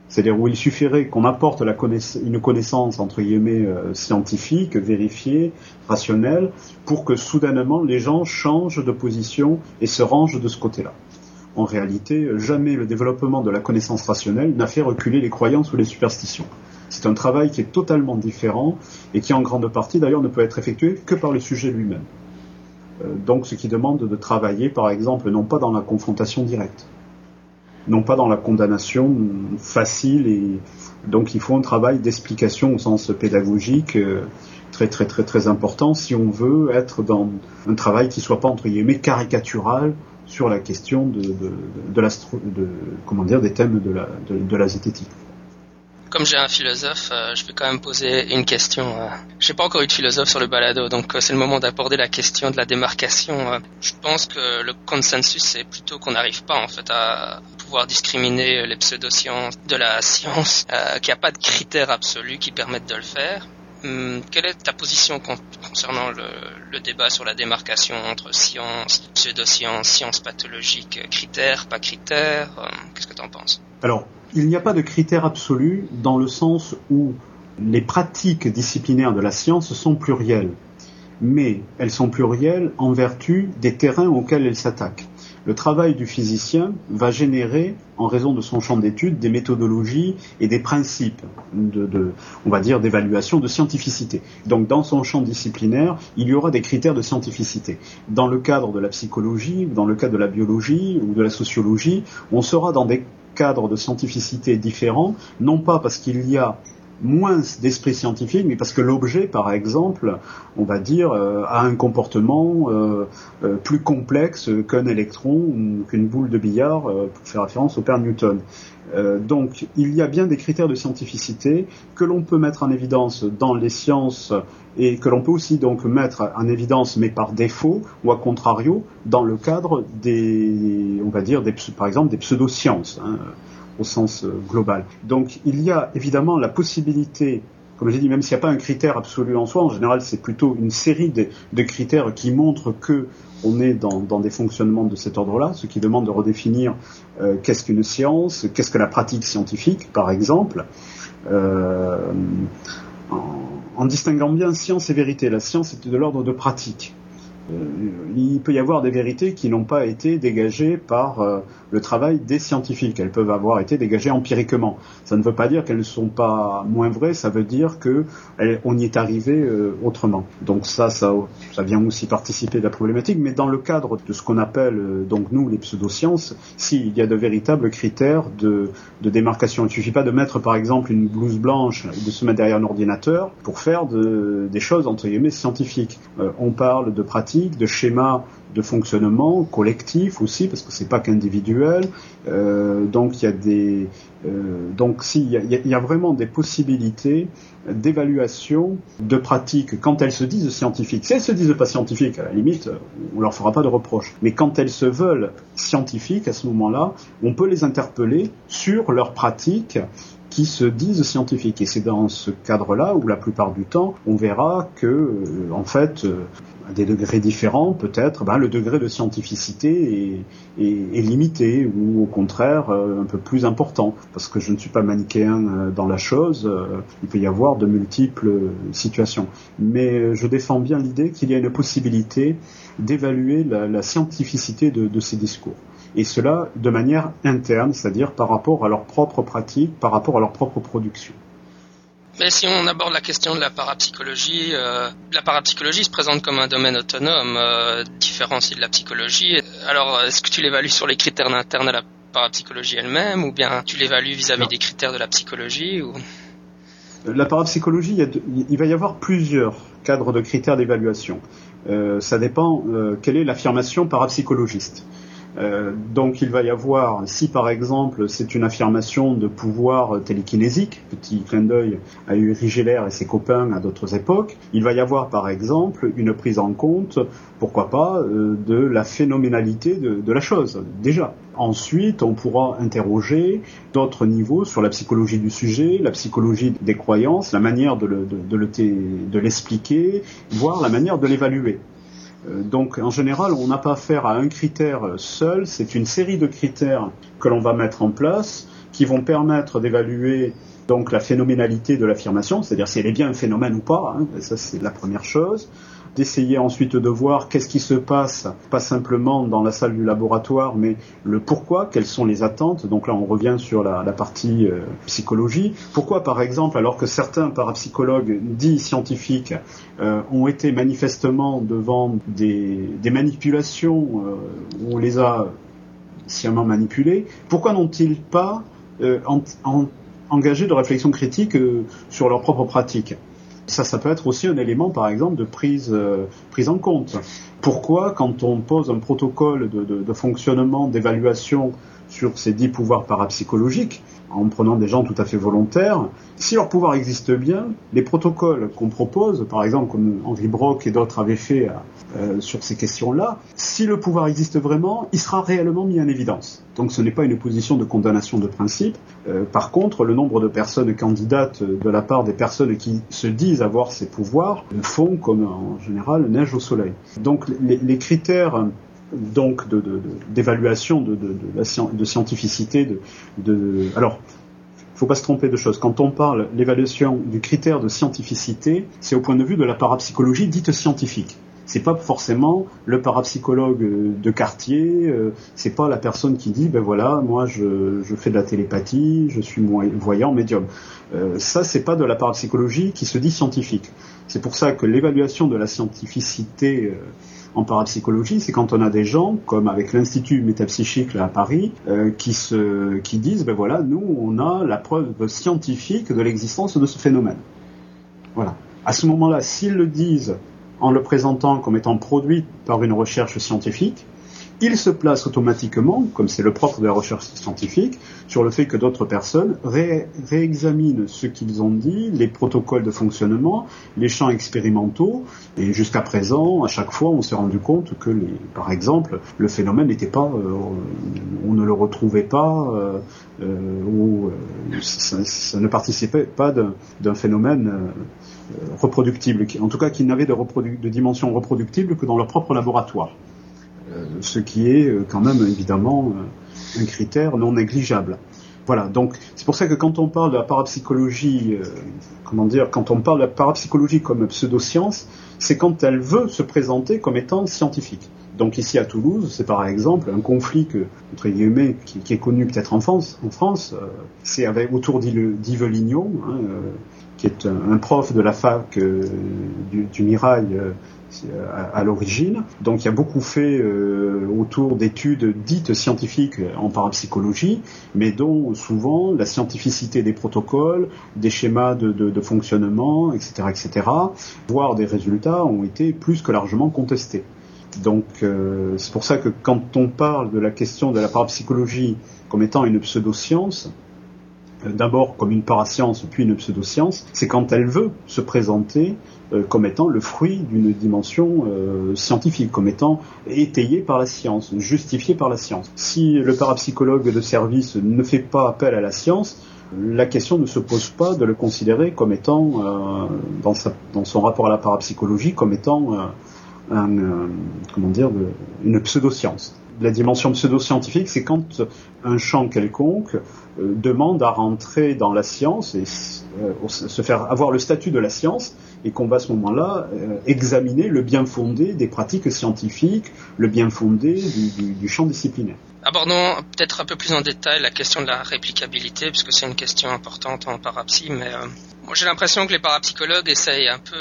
C'est-à-dire où il suffirait qu'on apporte une connaissance entre guillemets scientifique, vérifiée, rationnelle, pour que soudainement les gens changent de position et se rangent de ce côté-là en réalité, jamais le développement de la connaissance rationnelle n'a fait reculer les croyances ou les superstitions. C'est un travail qui est totalement différent et qui en grande partie d'ailleurs ne peut être effectué que par le sujet lui-même. Euh, donc ce qui demande de travailler par exemple non pas dans la confrontation directe, non pas dans la condamnation facile donc il faut un travail d'explication au sens pédagogique euh, très très très très important si on veut être dans un travail qui soit pas entre guillemets caricatural sur la question de, de, comment dire, des thèmes de la, de, zététique. Comme j'ai un philosophe, euh, je vais quand même poser une question. Euh. Je n'ai pas encore eu de philosophe sur le balado, donc euh, c'est le moment d'aborder la question de la démarcation. Je pense que le consensus, c'est plutôt qu'on n'arrive pas en fait à pouvoir discriminer les pseudosciences de la science, qu'il n'y a pas de critères absolus qui permettent de le faire. Hum, quelle est ta position concernant le, débat sur la démarcation entre science, pseudoscience, science pathologique, critères, pas critères hum, Qu'est-ce que tu en penses? Alors, il n'y a pas de critères absolus dans le sens où les pratiques disciplinaires de la science sont plurielles, mais elles sont plurielles en vertu des terrains auxquels elles s'attaquent. Le travail du physicien va générer, en raison de son champ d'étude, des méthodologies et des principes d'évaluation de scientificité. Donc, dans son champ disciplinaire, il y aura des critères de scientificité. Dans le cadre de la psychologie, dans le cadre de la biologie ou de la sociologie, on sera dans des cadres de scientificité différents, non pas parce qu'il y a moins d'esprit scientifique, mais parce que l'objet, par exemple, on va dire, euh, a un comportement euh, euh, plus complexe qu'un électron ou qu'une boule de billard, pour faire référence au père Newton. donc, il y a bien des critères de scientificité que l'on peut mettre en évidence dans les sciences et que l'on peut aussi donc mettre en évidence, mais par défaut ou à contrario, dans le cadre des, on va dire, des, par exemple, des pseudosciences. Hein au sens euh, global. Donc il y a évidemment la possibilité comme j'ai dit, même s'il n'y a pas un critère absolu en soi, en général, c'est plutôt une série de, critères qui montrent que on est dans, des fonctionnements de cet ordre-là, ce qui demande de redéfinir euh, qu'est-ce qu'une science, qu'est-ce que la pratique scientifique, par exemple, euh, en, en, distinguant bien science et vérité. La science est de l'ordre de pratique. Euh, il peut y avoir des vérités qui n'ont pas été dégagées par euh, le travail des scientifiques. Elles peuvent avoir été dégagées empiriquement. Ça ne veut pas dire qu'elles ne sont pas moins vraies, ça veut dire que on y est arrivé euh, autrement. Donc ça, ça, vient aussi participer de la problématique. Mais dans le cadre de ce qu'on appelle donc nous les pseudosciences, s'il y a de véritables critères de, démarcation. Il ne suffit pas de mettre par exemple une blouse blanche et de se mettre derrière un ordinateur pour faire de, des choses entre guillemets scientifiques. on parle de pratiques de schémas de fonctionnement collectif aussi, parce que c'est pas qu'individuel. Euh, donc il y a des, euh, donc si il y, a, vraiment des possibilités d'évaluation de pratiques quand elles se disent scientifiques. Si elles se disent pas scientifiques, à la limite, on leur fera pas de reproche. Mais quand elles se veulent scientifiques, à ce moment-là, on peut les interpeller sur leurs pratiques qui se disent scientifiques. Et c'est dans ce cadre-là où la plupart du temps, on verra que, euh, en fait, des degrés différents, peut-être, ben, le degré de scientificité est, limité ou au contraire euh, un peu plus important. Parce que je ne suis pas manichéen euh, dans la chose, euh, il peut y avoir de multiples situations. Mais je défends bien l'idée qu'il y a une possibilité d'évaluer la, la, scientificité de, de ces discours. Et cela de manière interne, c'est-à-dire par rapport à leur propre pratique, par rapport à leur propre production. Mais si on aborde la question de la parapsychologie, euh, la parapsychologie se présente comme un domaine autonome, euh, différencié de la psychologie. Alors, est-ce que tu l'évalues sur les critères internes à la parapsychologie elle-même, ou bien tu l'évalues vis-à-vis des critères de la psychologie ou... La parapsychologie, il, va y avoir plusieurs cadres de critères d'évaluation. Euh, ça dépend euh, quelle est l'affirmation parapsychologiste. Euh, donc il va y avoir, si par exemple c'est une affirmation de pouvoir télékinésique, petit clin d'œil à Uri Geller et ses copains à d'autres époques, il va y avoir par exemple une prise en compte, pourquoi pas, euh, de la phénoménalité de, la chose, déjà. Ensuite, on pourra interroger d'autres niveaux sur la psychologie du sujet, la psychologie des croyances, la manière de l'expliquer, voire la manière de l'évaluer. Euh, donc en général, on n'a pas affaire à un critère seul, c'est une série de critères que l'on va mettre en place qui vont permettre d'évaluer donc la phénoménalité de l'affirmation, c'est-à-dire si elle est bien un phénomène ou pas, hein, ça c'est la première chose d'essayer ensuite de voir qu'est-ce qui se passe, pas simplement dans la salle du laboratoire, mais le pourquoi, quelles sont les attentes. Donc là, on revient sur la, partie euh, psychologie. Pourquoi, par exemple, alors que certains parapsychologues dits scientifiques euh, ont été manifestement devant des, manipulations euh, où on les a sciemment manipulés, pourquoi n'ont-ils pas engagé de réflexion critique sur leur propre pratique ça, ça peut être aussi un élément, par exemple, de prise, euh, en compte. Pourquoi, quand on pose un protocole de, de, de fonctionnement, d'évaluation sur ces dix pouvoirs parapsychologiques, en prenant des gens tout à fait volontaires. Si leur pouvoir existe bien, les protocoles qu'on propose, par exemple comme Henri Brock et d'autres avaient fait euh, sur ces questions-là, si le pouvoir existe vraiment, il sera réellement mis en évidence. Donc ce n'est pas une position de condamnation de principe. Euh, par contre, le nombre de personnes candidates de la part des personnes qui se disent avoir ces pouvoirs font comme en général neige au soleil. Donc les critères donc d'évaluation de, de, de, de, scientificité. De, alors, il faut pas se tromper de choses. Quand on parle l'évaluation du critère de scientificité, c'est au point de vue de la parapsychologie dite scientifique. C'est pas forcément le parapsychologue de quartier, euh, c'est pas la personne qui dit ben voilà, moi je, je fais de la télépathie, je suis voyant, médium. Euh, ça c'est pas de la parapsychologie qui se dit scientifique. C'est pour ça que l'évaluation de la scientificité euh, en parapsychologie, c'est quand on a des gens, comme avec l'Institut métapsychique à Paris, euh, qui, se, qui disent, ben voilà, nous, on a la preuve scientifique de l'existence de ce phénomène. Voilà. À ce moment-là, s'ils le disent en le présentant comme étant produit par une recherche scientifique, il se place automatiquement, comme c'est le propre de la recherche scientifique, sur le fait que d'autres personnes réexaminent ce qu'ils ont dit, les protocoles de fonctionnement, les champs expérimentaux, et jusqu'à présent, à chaque fois, on s'est rendu compte que, par exemple, le phénomène n'était pas, euh, on ne le retrouvait pas, euh, euh ou ça, ne participait pas d'un phénomène reproductible, en tout cas qui n'avait de dimension reproductible que dans leur propre laboratoire. Euh, ce qui est euh, quand même évidemment euh, un critère non négligeable. Voilà, donc c'est pour ça que quand on parle de la parapsychologie, comment dire, quand on parle de la parapsychologie comme pseudoscience, c'est quand elle veut se présenter comme étant scientifique. Donc ici à Toulouse, c'est par exemple un conflit que, entre guillemets, qui, est connu peut-être en France, en France, c'est avec autour d'Yves Lignot, hein, qui est un, prof de la fac du, du, Mirail à, l'origine. Donc il y a beaucoup fait euh, autour d'études dites scientifiques en parapsychologie, mais dont souvent la scientificité des protocoles, des schémas de, fonctionnement, etc., etc., voire des résultats ont été plus que largement contestés. Donc euh, c'est pour ça que quand on parle de la question de la parapsychologie comme étant une pseudo-science, euh, d'abord comme une parascience puis une pseudoscience, c'est quand elle veut se présenter euh, comme étant le fruit d'une dimension euh, scientifique, comme étant étayé par la science, justifié par la science. Si le parapsychologue de service ne fait pas appel à la science, la question ne se pose pas de le considérer comme étant, dans, dans, son rapport à la parapsychologie, comme étant dire, une pseudoscience la dimension pseudo-scientifique, c'est quand un champ quelconque euh, demande à rentrer dans la science et euh, se faire avoir le statut de la science et qu'on va à ce moment-là euh, examiner le bien fondé des pratiques scientifiques, le bien fondé du, champ disciplinaire. Abordons peut-être un peu plus en détail la question de la réplicabilité, puisque c'est une question importante en parapsie, mais j'ai l'impression que les parapsychologues essayent un peu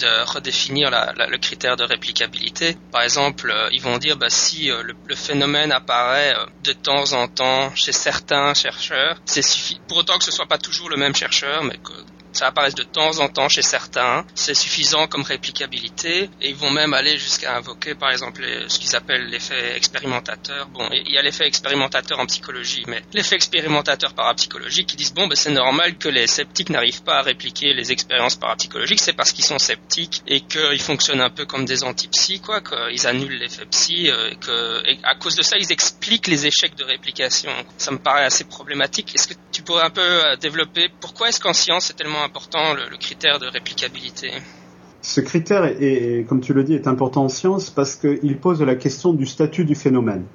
de redéfinir le critère de réplicabilité. Par exemple, euh, ils vont dire bah, si euh, le, phénomène apparaît euh, de temps en temps chez certains chercheurs, c'est pour autant que ce soit pas toujours le même chercheur, mais que ça apparaît de temps en temps chez certains, c'est suffisant comme réplicabilité, et ils vont même aller jusqu'à invoquer par exemple ce qu'ils appellent l'effet expérimentateur. Bon, il y a l'effet expérimentateur en psychologie, mais l'effet expérimentateur parapsychologique, qui disent bon, ben, c'est normal que les sceptiques n'arrivent pas à répliquer les expériences parapsychologiques, c'est parce qu'ils sont sceptiques et qu'ils fonctionnent un peu comme des antipsy, quoi, qu'ils annulent l'effet psy, euh, et que et à cause de ça, ils expliquent les échecs de réplication. Ça me paraît assez problématique. Est-ce que tu pourrais un peu euh, développer pourquoi est-ce qu'en science c'est tellement important le, critère de réplicabilité ce critère, est, comme tu le dis, est important en science parce qu'il pose la question du statut du phénomène.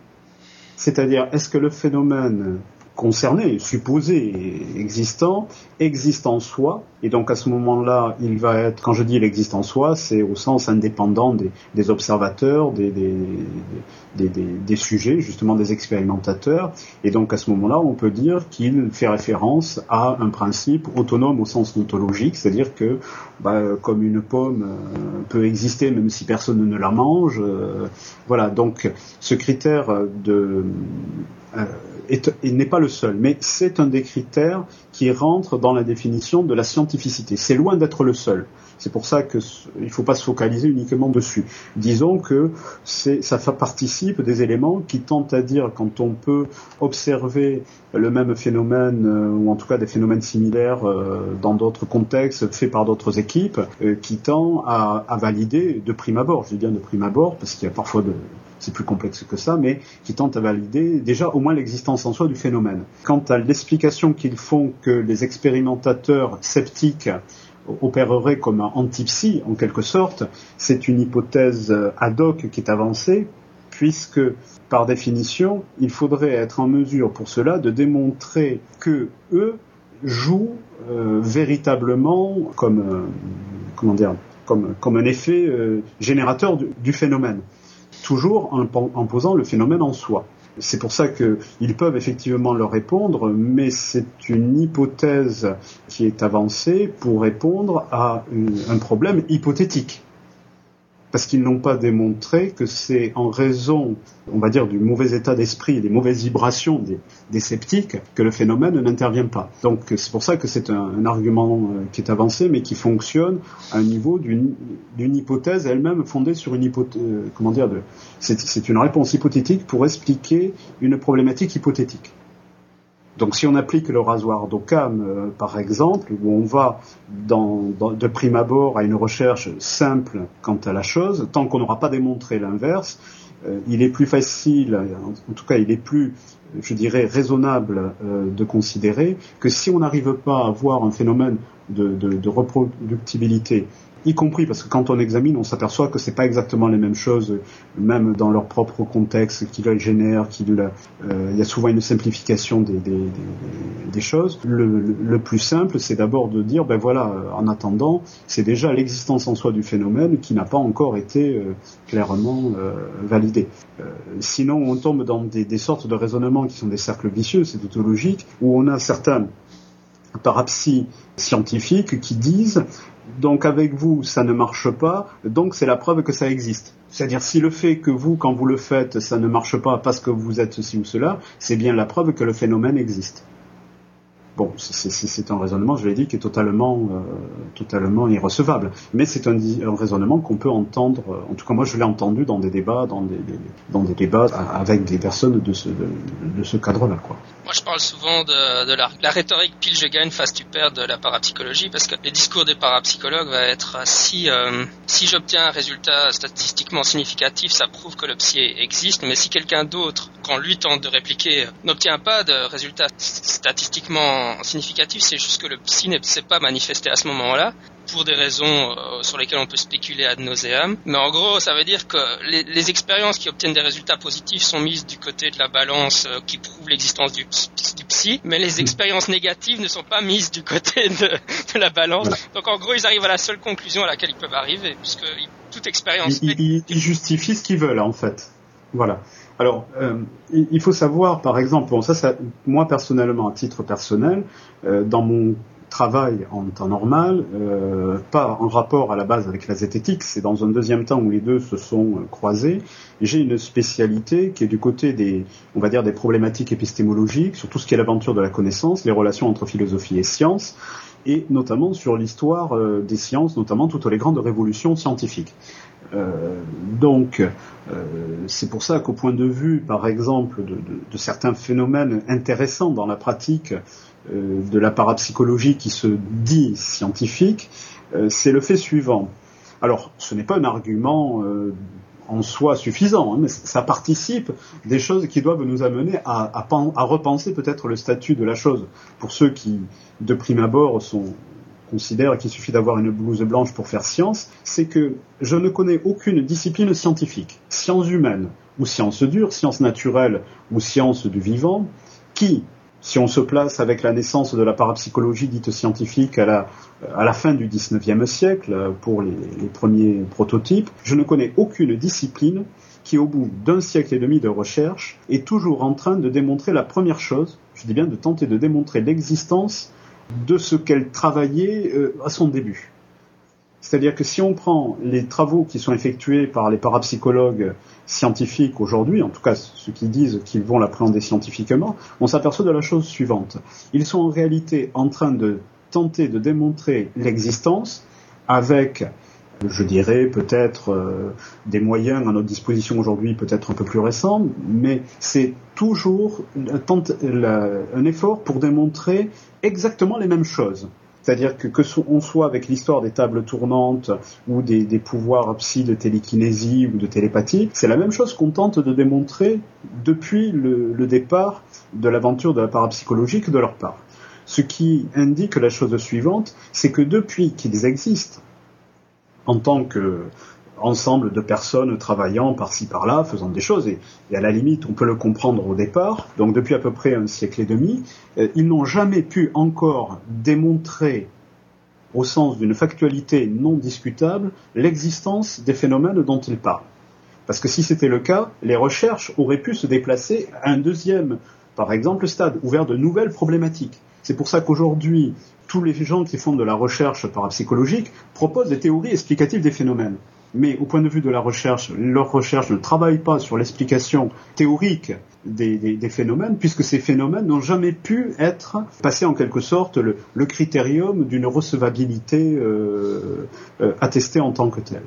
C'est-à-dire, est-ce que le phénomène concerné, supposé, existant, existe en soi, et donc à ce moment-là, il va être, quand je dis il existe en soi, c'est au sens indépendant des, observateurs, des, des, sujets, justement des expérimentateurs, et donc à ce moment-là, on peut dire qu'il fait référence à un principe autonome au sens ontologique, c'est-à-dire que, bah, comme une pomme euh, peut exister même si personne ne la mange, euh, voilà, donc ce critère de euh, n'est pas le seul, mais c'est un des critères qui rentre dans la définition de la scientificité. C'est loin d'être le seul. C'est pour ça qu'il ne faut pas se focaliser uniquement dessus. Disons que ça participe des éléments qui tentent à dire quand on peut observer le même phénomène euh, ou en tout cas des phénomènes similaires euh, dans d'autres contextes faits par d'autres équipes, euh, qui tend à, à, valider de prime abord. Je dis bien de prime abord parce qu'il y a parfois de, c'est plus complexe que ça, mais qui tente à valider déjà au moins l'existence en soi du phénomène. Quant à l'explication qu'ils font que les expérimentateurs sceptiques opéreraient comme un antipsy, en quelque sorte, c'est une hypothèse ad hoc qui est avancée, puisque par définition, il faudrait être en mesure pour cela de démontrer que eux jouent euh, véritablement comme euh, comme, un effet euh, générateur du, phénomène, toujours en, posant le phénomène en soi. C'est pour ça qu'ils peuvent effectivement leur répondre, mais c'est une hypothèse qui est avancée pour répondre à un problème hypothétique parce qu'ils n'ont pas démontré que c'est en raison, on va dire, du mauvais état d'esprit, des mauvaises vibrations des, sceptiques que le phénomène n'intervient pas. Donc c'est pour ça que c'est un, argument euh, qui est avancé, mais qui fonctionne à un niveau d'une hypothèse elle-même fondée sur une hypothèse, euh, comment dire, c'est une réponse hypothétique pour expliquer une problématique hypothétique. Donc si on applique le rasoir d'Occam, euh, par exemple, où on va de prime abord à une recherche simple quant à la chose, tant qu'on n'aura pas démontré l'inverse, euh, il est plus facile, en tout cas il est plus, je dirais, raisonnable euh, de considérer que si on n'arrive pas à voir un phénomène de reproductibilité y compris parce que quand on examine, on s'aperçoit que c'est pas exactement les mêmes choses, même dans leur propre contexte, qui le génère, euh, il y a souvent une simplification des, choses. Le, plus simple, c'est d'abord de dire, ben voilà, euh, en attendant, c'est déjà l'existence en soi du phénomène qui n'a pas encore été euh, clairement validée. sinon, on tombe dans des, des sortes de raisonnements qui sont des cercles vicieux, c'est tautologique, où on a certains parapsies scientifiques qui disent donc avec vous, ça ne marche pas, donc c'est la preuve que ça existe. C'est-à-dire si le fait que vous, quand vous le faites, ça ne marche pas parce que vous êtes ceci ou cela, c'est bien la preuve que le phénomène existe. Bon, c'est un raisonnement, je l'ai dit, qui est totalement, euh, totalement irrecevable. Mais c'est un, raisonnement qu'on peut entendre. Euh, en tout cas, moi, je l'ai entendu dans des débats, dans des, dans des débats avec des personnes de ce, de, ce cadre-là, quoi. Moi, je parle souvent de, la, rhétorique pile je gagne, face tu perds de la parapsychologie, parce que les discours des parapsychologues va être si euh, si j'obtiens un résultat statistiquement significatif, ça prouve que le psy existe. Mais si quelqu'un d'autre, quand lui tente de répliquer, n'obtient pas de résultat statistiquement significatif, c'est juste que le psy ne s'est pas manifesté à ce moment-là pour des raisons euh, sur lesquelles on peut spéculer ad nauseam. Mais en gros, ça veut dire que les, expériences qui obtiennent des résultats positifs sont mises du côté de la balance euh, qui prouve l'existence du, psy, mais les expériences négatives ne sont pas mises du côté de, la balance. Donc en gros, ils arrivent à la seule conclusion à laquelle ils peuvent arriver, puisque toute expérience... Ils, ils justifient ce qu'ils veulent, en fait. Voilà. Alors, euh, il faut savoir, par exemple, bon, ça, moi personnellement, à titre personnel, euh, dans mon travail en temps normal, euh, pas en rapport à la base avec la zététique, c'est dans un deuxième temps où les deux se sont croisés. J'ai une spécialité qui est du côté des, on va dire, des problématiques épistémologiques, sur tout ce qui est l'aventure de la connaissance, les relations entre philosophie et science, et notamment sur l'histoire des sciences, notamment toutes les grandes révolutions scientifiques. Euh, donc, euh, c'est pour ça qu'au point de vue, par exemple, de, certains phénomènes intéressants dans la pratique euh, de la parapsychologie qui se dit scientifique, c'est le fait suivant. Alors, ce n'est pas un argument en soi suffisant, hein, mais ça participe des choses qui doivent nous amener à, à repenser peut-être le statut de la chose. Pour ceux qui, de prime abord, sont considère qu'il suffit d'avoir une blouse blanche pour faire science, c'est que je ne connais aucune discipline scientifique, sciences humaines ou sciences dures, sciences naturelles ou sciences du vivant, qui, si on se place avec la naissance de la parapsychologie dite scientifique à la, à la fin du XIXe siècle, pour les, les premiers prototypes, je ne connais aucune discipline qui, au bout d'un siècle et demi de recherche, est toujours en train de démontrer la première chose, je dis bien de tenter de démontrer l'existence de ce qu'elle travaillait euh, à son début. C'est-à-dire que si on prend les travaux qui sont effectués par les parapsychologues scientifiques aujourd'hui, en tout cas ceux qui disent qu'ils vont l'appréhender scientifiquement, on s'aperçoit de la chose suivante. Ils sont en réalité en train de tenter de démontrer l'existence avec je dirais peut-être euh, des moyens à notre disposition aujourd'hui peut-être un peu plus récents, mais c'est toujours un effort pour démontrer exactement les mêmes choses. C'est-à-dire que que soit avec l'histoire des tables tournantes ou des, pouvoirs psy de télékinésie ou de télépathie, c'est la même chose qu'on tente de démontrer depuis le, le départ de l'aventure de la parapsychologique de leur part. Ce qui indique la chose suivante, c'est que depuis qu'ils existent, en tant que ensemble de personnes travaillant par-ci par-là, faisant des choses, et, à la limite on peut le comprendre au départ, donc depuis à peu près un siècle et demi, euh, ils n'ont jamais pu encore démontrer au sens d'une factualité non discutable, l'existence des phénomènes dont il parle. Parce que si c'était le cas, les recherches auraient pu se déplacer à un deuxième, par exemple, stade, ouvert de nouvelles problématiques. C'est pour ça qu'aujourd'hui, tous les gens qui font de la recherche parapsychologique proposent des théories explicatives des phénomènes. Mais au point de vue de la recherche, leur recherche ne travaille pas sur l'explication théorique des, phénomènes, puisque ces phénomènes n'ont jamais pu être passés en quelque sorte le, critérium d'une recevabilité euh, euh, attestée en tant que telle.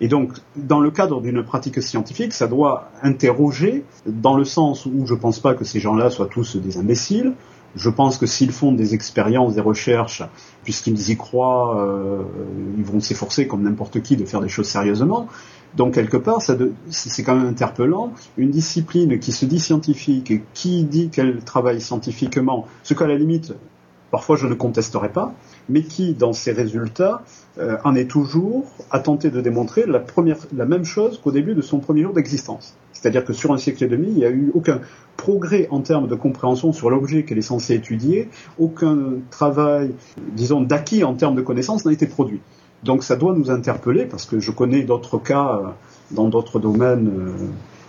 Et donc, dans le cadre d'une pratique scientifique, ça doit interroger, dans le sens où je ne pense pas que ces gens-là soient tous des imbéciles, je pense que s'ils font des expériences, des recherches, puisqu'ils y croient, euh, ils vont s'efforcer comme n'importe qui de faire des choses sérieusement. Donc quelque part, c'est quand même interpellant. Une discipline qui se dit scientifique qui dit qu'elle travaille scientifiquement, ce qu'à la limite, parfois je ne contesterai pas, mais qui, dans ses résultats, euh, en est toujours à tenter de démontrer la même chose qu'au début de son premier jour d'existence. C'est-à-dire que sur un siècle et demi, il n'y a eu aucun progrès en termes de compréhension sur l'objet qu'elle est censée étudier, aucun travail, disons, d'acquis en termes de connaissances n'a été produit. Donc ça doit nous interpeller, parce que je connais d'autres cas euh, dans d'autres domaines euh,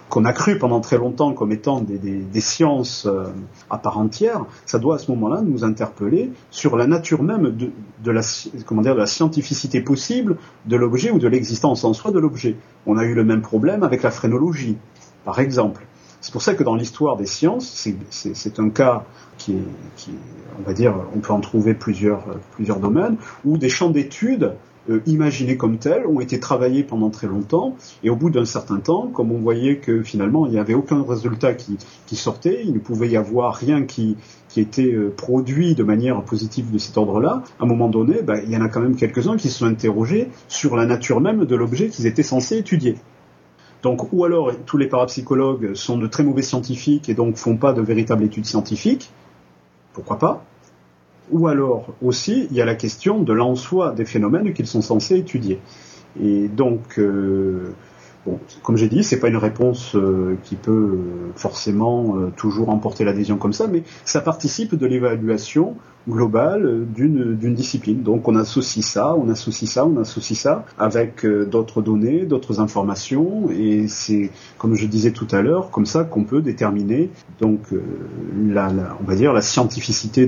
qu'on a cru pendant très longtemps comme étant des, sciences euh, à part entière, ça doit à ce moment-là nous interpeller sur la nature même de, la, comment dire, de la scientificité possible de l'objet ou de l'existence en soi de l'objet. On a eu le même problème avec la phrénologie, par exemple. C'est pour ça que dans l'histoire des sciences, c'est un cas qui on va dire, on peut en trouver plusieurs, plusieurs domaines, où des champs d'études euh, imaginés comme tels ont été travaillés pendant très longtemps, et au bout d'un certain temps, comme on voyait que finalement il n'y avait aucun résultat qui, sortait, il ne pouvait y avoir rien qui, qui était euh, produit de manière positive de cet ordre-là, à un moment donné, ben, il y en a quand même quelques-uns qui se sont interrogés sur la nature même de l'objet qu'ils étaient censés étudier. Donc, ou alors tous les parapsychologues sont de très mauvais scientifiques et donc font pas de véritables études scientifiques, pourquoi pas? Ou alors aussi, il y a la question de l'en soi des phénomènes qu'ils sont censés étudier. Et donc, euh, Bon, comme j'ai dit, c'est pas une réponse euh, qui peut euh, forcément euh, toujours emporter l'adhésion comme ça, mais ça participe de l'évaluation globale d'une discipline. Donc on associe ça, on associe ça, on associe ça avec d'autres données, d'autres informations, et c'est, comme je disais tout à l'heure, comme ça qu'on peut déterminer donc la, on va dire la scientificité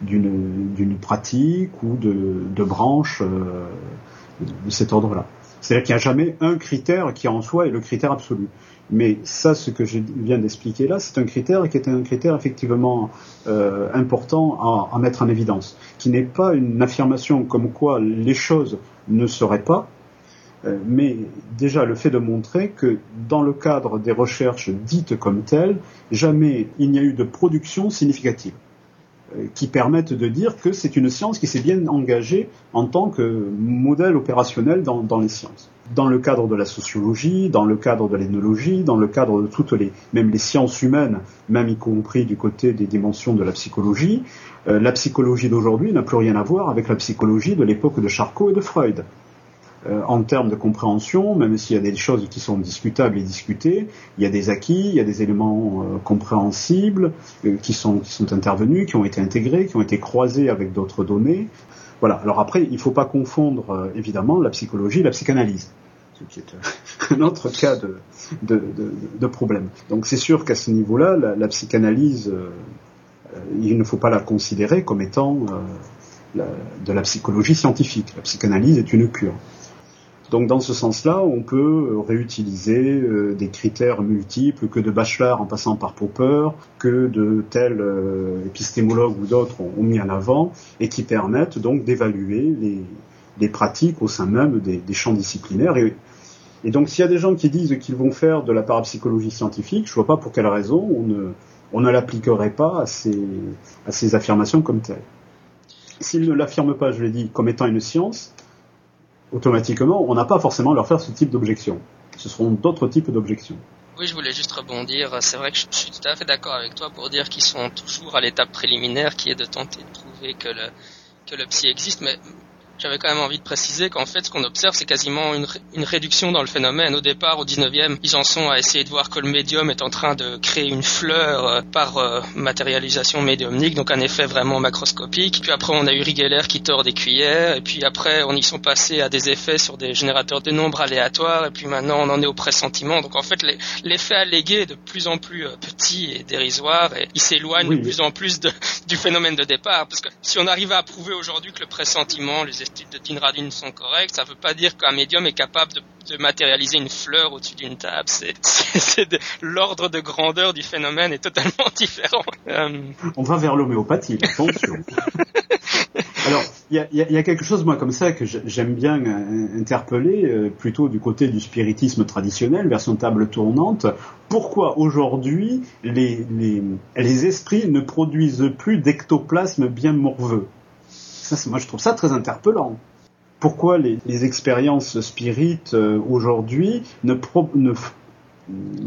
d'une pratique ou de, de branches de cet ordre-là. C'est-à-dire qu'il n'y a jamais un critère qui en soi est le critère absolu. Mais ça, ce que je viens d'expliquer là, c'est un critère qui est un critère effectivement euh, important à, mettre en évidence, qui n'est pas une affirmation comme quoi les choses ne seraient pas, euh, mais déjà le fait de montrer que dans le cadre des recherches dites comme telles, jamais il n'y a eu de production significative. Euh, qui permettent de dire que c'est une science qui s'est bien engagée en tant que modèle opérationnel dans, les sciences. Dans le cadre de la sociologie, dans le cadre de l'éthnologie, dans le cadre de toutes les, même les sciences humaines, même y compris du côté des dimensions de la psychologie, euh, la psychologie d'aujourd'hui n'a plus rien à voir avec la psychologie de l'époque de Charcot et de Freud. Euh, en termes de compréhension, même s'il y a des choses qui sont discutables et discutées, il y a des acquis, il y a des éléments euh, compréhensibles euh, qui, sont, intervenus, qui ont été intégrés, qui ont été croisés avec d'autres données. Voilà. Alors après, il ne faut pas confondre évidemment la psychologie et la psychanalyse, ce qui est un autre cas de, de, de, problème. Donc c'est sûr qu'à ce niveau-là, la, psychanalyse, il ne faut pas la considérer comme étant de la psychologie scientifique. La psychanalyse est une cure. Donc dans ce sens-là, on peut euh, réutiliser euh, des critères multiples que de Bachelard en passant par Popper, que de tels euh, épistémologues ou d'autres ont, mis en avant, et qui permettent donc d'évaluer les, pratiques au sein même des, champs disciplinaires. Et, donc s'il y a des gens qui disent qu'ils vont faire de la parapsychologie scientifique, je ne vois pas pour quelle raison on ne, l'appliquerait pas à ces, à ces affirmations comme telles. S'ils ne l'affirment pas, je l'ai dit, comme étant une science, automatiquement, on n'a pas forcément à leur faire ce type d'objection. Ce seront d'autres types d'objections. Oui, je voulais juste rebondir. C'est vrai que je suis tout à fait d'accord avec toi pour dire qu'ils sont toujours à l'étape préliminaire qui est de tenter de prouver que le, que le psy existe. Mais j'avais quand même envie de préciser qu'en fait, ce qu'on observe, c'est quasiment une, une, réduction dans le phénomène. Au départ, au 19e, ils en sont à essayer de voir que le médium est en train de créer une fleur euh, par euh, matérialisation médiumnique, donc un effet vraiment macroscopique. Puis après, on a eu Rigeller qui tord des cuillères, et puis après, on y sont passés à des effets sur des générateurs de nombres aléatoires, et puis maintenant, on en est au pressentiment. Donc en fait, l'effet allégué est de plus en plus euh, petit et dérisoire, et il s'éloigne de plus en plus de, du phénomène de départ. Parce que si on arrive à prouver aujourd'hui que le pressentiment, les études de Tin Radin sont correctes, ça ne veut pas dire qu'un médium est capable de, matérialiser une fleur au-dessus d'une table. C'est l'ordre de grandeur du phénomène est totalement différent. Euh, on va vers l'homéopathie, attention. Alors, il y a, quelque chose, moi, comme ça, que j'aime bien euh, interpeller, euh, plutôt du côté du spiritisme traditionnel, version table tournante. Pourquoi aujourd'hui les, les esprits ne produisent plus d'ectoplasme bien morveux? Moi, je trouve ça très interpellant. Pourquoi les, expériences spirites euh, aujourd'hui ne, ne,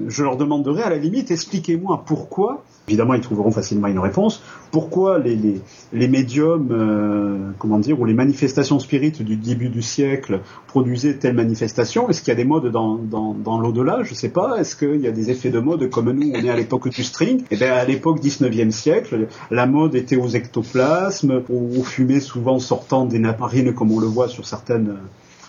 je leur demanderai à la limite, expliquez-moi pourquoi Évidemment, ils trouveront facilement une réponse. Pourquoi les, médiums, euh, comment dire, ou les manifestations spirites du début du siècle produisaient telle manifestation Est-ce qu'il y a des modes dans, l'au-delà? Je ne sais pas. Est-ce qu'il y a des effets de mode comme nous, on est à l'époque du string? Eh bien, à l'époque 19e siècle, la mode était aux ectoplasmes, aux, aux fumées souvent sortant des naparines, comme on le voit sur certaines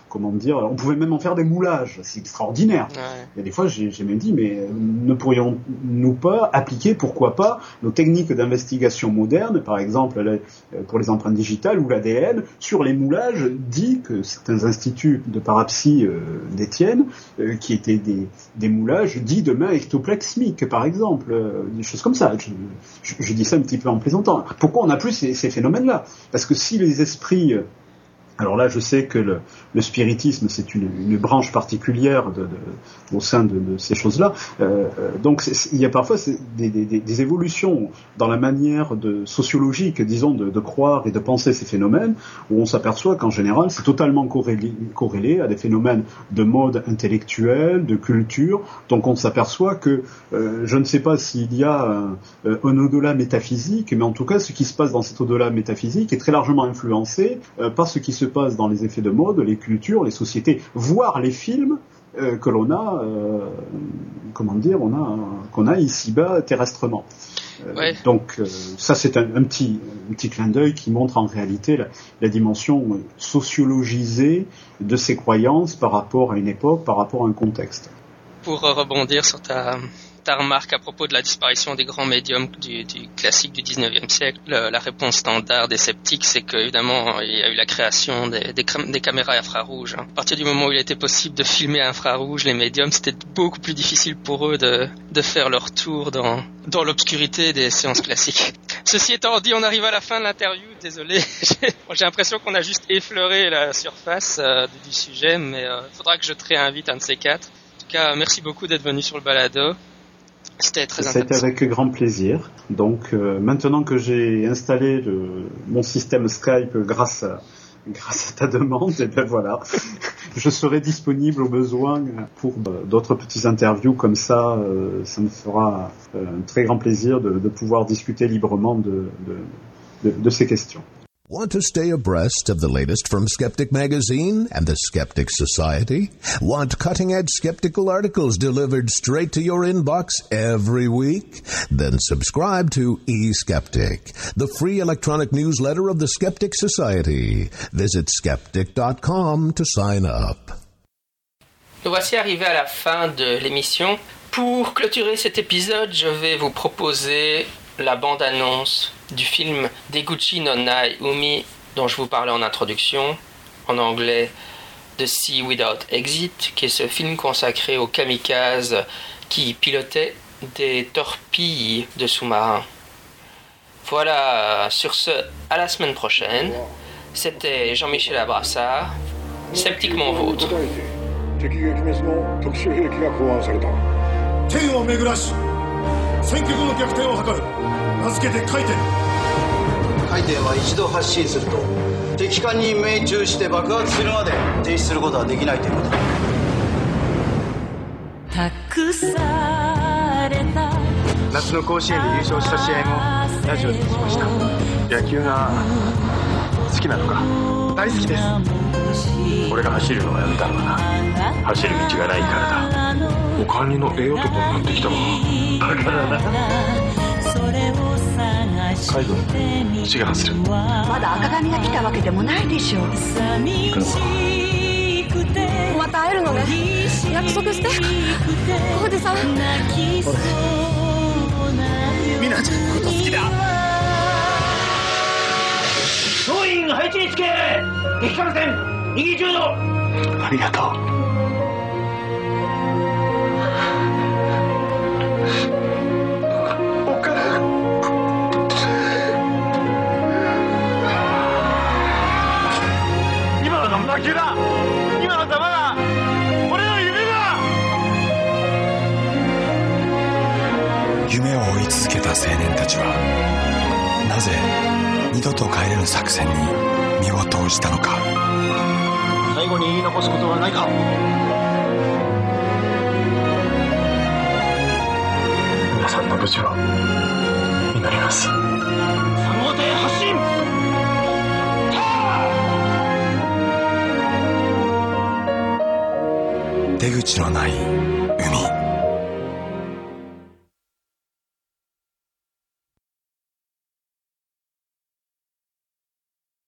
comment dire, on pouvait même en faire des moulages, c'est extraordinaire. Il y a des fois, j'ai même dit, mais euh, ne pourrions-nous pas appliquer, pourquoi pas, nos techniques d'investigation modernes, par exemple euh, pour les empreintes digitales ou l'ADN, sur les moulages dits que certains instituts de parapsie euh, détiennent, qui étaient des, moulages dits de main ectoplasmiques, par exemple, des choses comme ça. Je, dis ça un petit peu en plaisantant. Pourquoi on n'a plus ces, ces phénomènes-là? Parce que si les esprits alors là, je sais que le, spiritisme, c'est une, branche particulière au sein de, ces choses-là. Euh, euh, donc, il y a parfois des, évolutions dans la manière sociologique, disons, de, croire et de penser ces phénomènes, où on s'aperçoit qu'en général, c'est totalement corrélé, à des phénomènes de mode intellectuel, de culture. Donc, on s'aperçoit que, euh, je ne sais pas s'il y a un, au-delà métaphysique, mais en tout cas, ce qui se passe dans cet au-delà métaphysique est très largement influencé par ce qui se passe dans les effets de mode, les cultures, les sociétés, voire les films euh, que l'on a, euh, comment dire, on a qu'on a ici-bas terrestrement. Euh, donc ça c'est un, petit un petit clin d'œil qui montre en réalité la, la, dimension sociologisée de ces croyances par rapport à une époque, par rapport à un contexte. Pour rebondir sur ta ta remarque à propos de la disparition des grands médiums du, classique du 19e siècle, la réponse standard des sceptiques, c'est qu'évidemment, il y a eu la création des, des, caméras infrarouges. Hein. À partir du moment où il était possible de filmer infrarouge, les médiums, c'était beaucoup plus difficile pour eux de, de faire leur tour dans, dans l'obscurité des séances classiques. Ceci étant dit, on arrive à la fin de l'interview. Désolé, j'ai l'impression qu'on a juste effleuré la surface euh, du sujet, mais il euh, faudra que je te réinvite un de ces quatre. En tout cas, merci beaucoup d'être venu sur le balado. C'était très C'était avec grand plaisir. Donc euh, maintenant que j'ai installé le, mon système Skype grâce à, grâce à ta demande, et eh ben voilà, je serai disponible au besoin pour euh, d'autres petits interviews comme ça. Euh, ça me fera un très grand plaisir de, de pouvoir discuter librement de, de, de ces questions. Want to stay abreast of the latest from Skeptic Magazine and the Skeptic Society? Want cutting edge skeptical articles delivered straight to your inbox every week? Then subscribe to eSkeptic, the free electronic newsletter of the Skeptic Society. Visit skeptic.com to sign up. Nous voici arrivés à la fin de l'émission. Pour clôturer cet épisode, je vais vous proposer la bande-annonce du film Deguchi no Nai Umi dont je vous parlais en introduction, en anglais The Sea Without Exit, qui est ce film consacré aux kamikazes qui pilotaient des torpilles de sous-marins. Voilà, sur ce, à la semaine prochaine. C'était Jean-Michel Abrassard, sceptiquement vôtre. 名付けて回転回転は一度発進すると敵艦に命中して爆発するまで停止することはできないということ託された夏の甲子園で優勝した試合もラジオで聞きました。野球が好きなのか大好きです。俺が走るのをやめたのはな。走る道がないからだお管理のええ男になってきたわ。だからな海軍志願する。まだ赤髪が来たわけでもないでしょう。行くのかまた会えるのね。約束して。浩二さん。みなちゃんのこと好きだ。総員配置につけ。激辛戦右中道。ありがとう魔球だ。今の球が俺の夢だ。夢を追い続けた青年たちはなぜ二度と帰れぬ作戦に身を投じたのか。最後に言い残すことはないか。皆さんの無事を祈ります打ちのない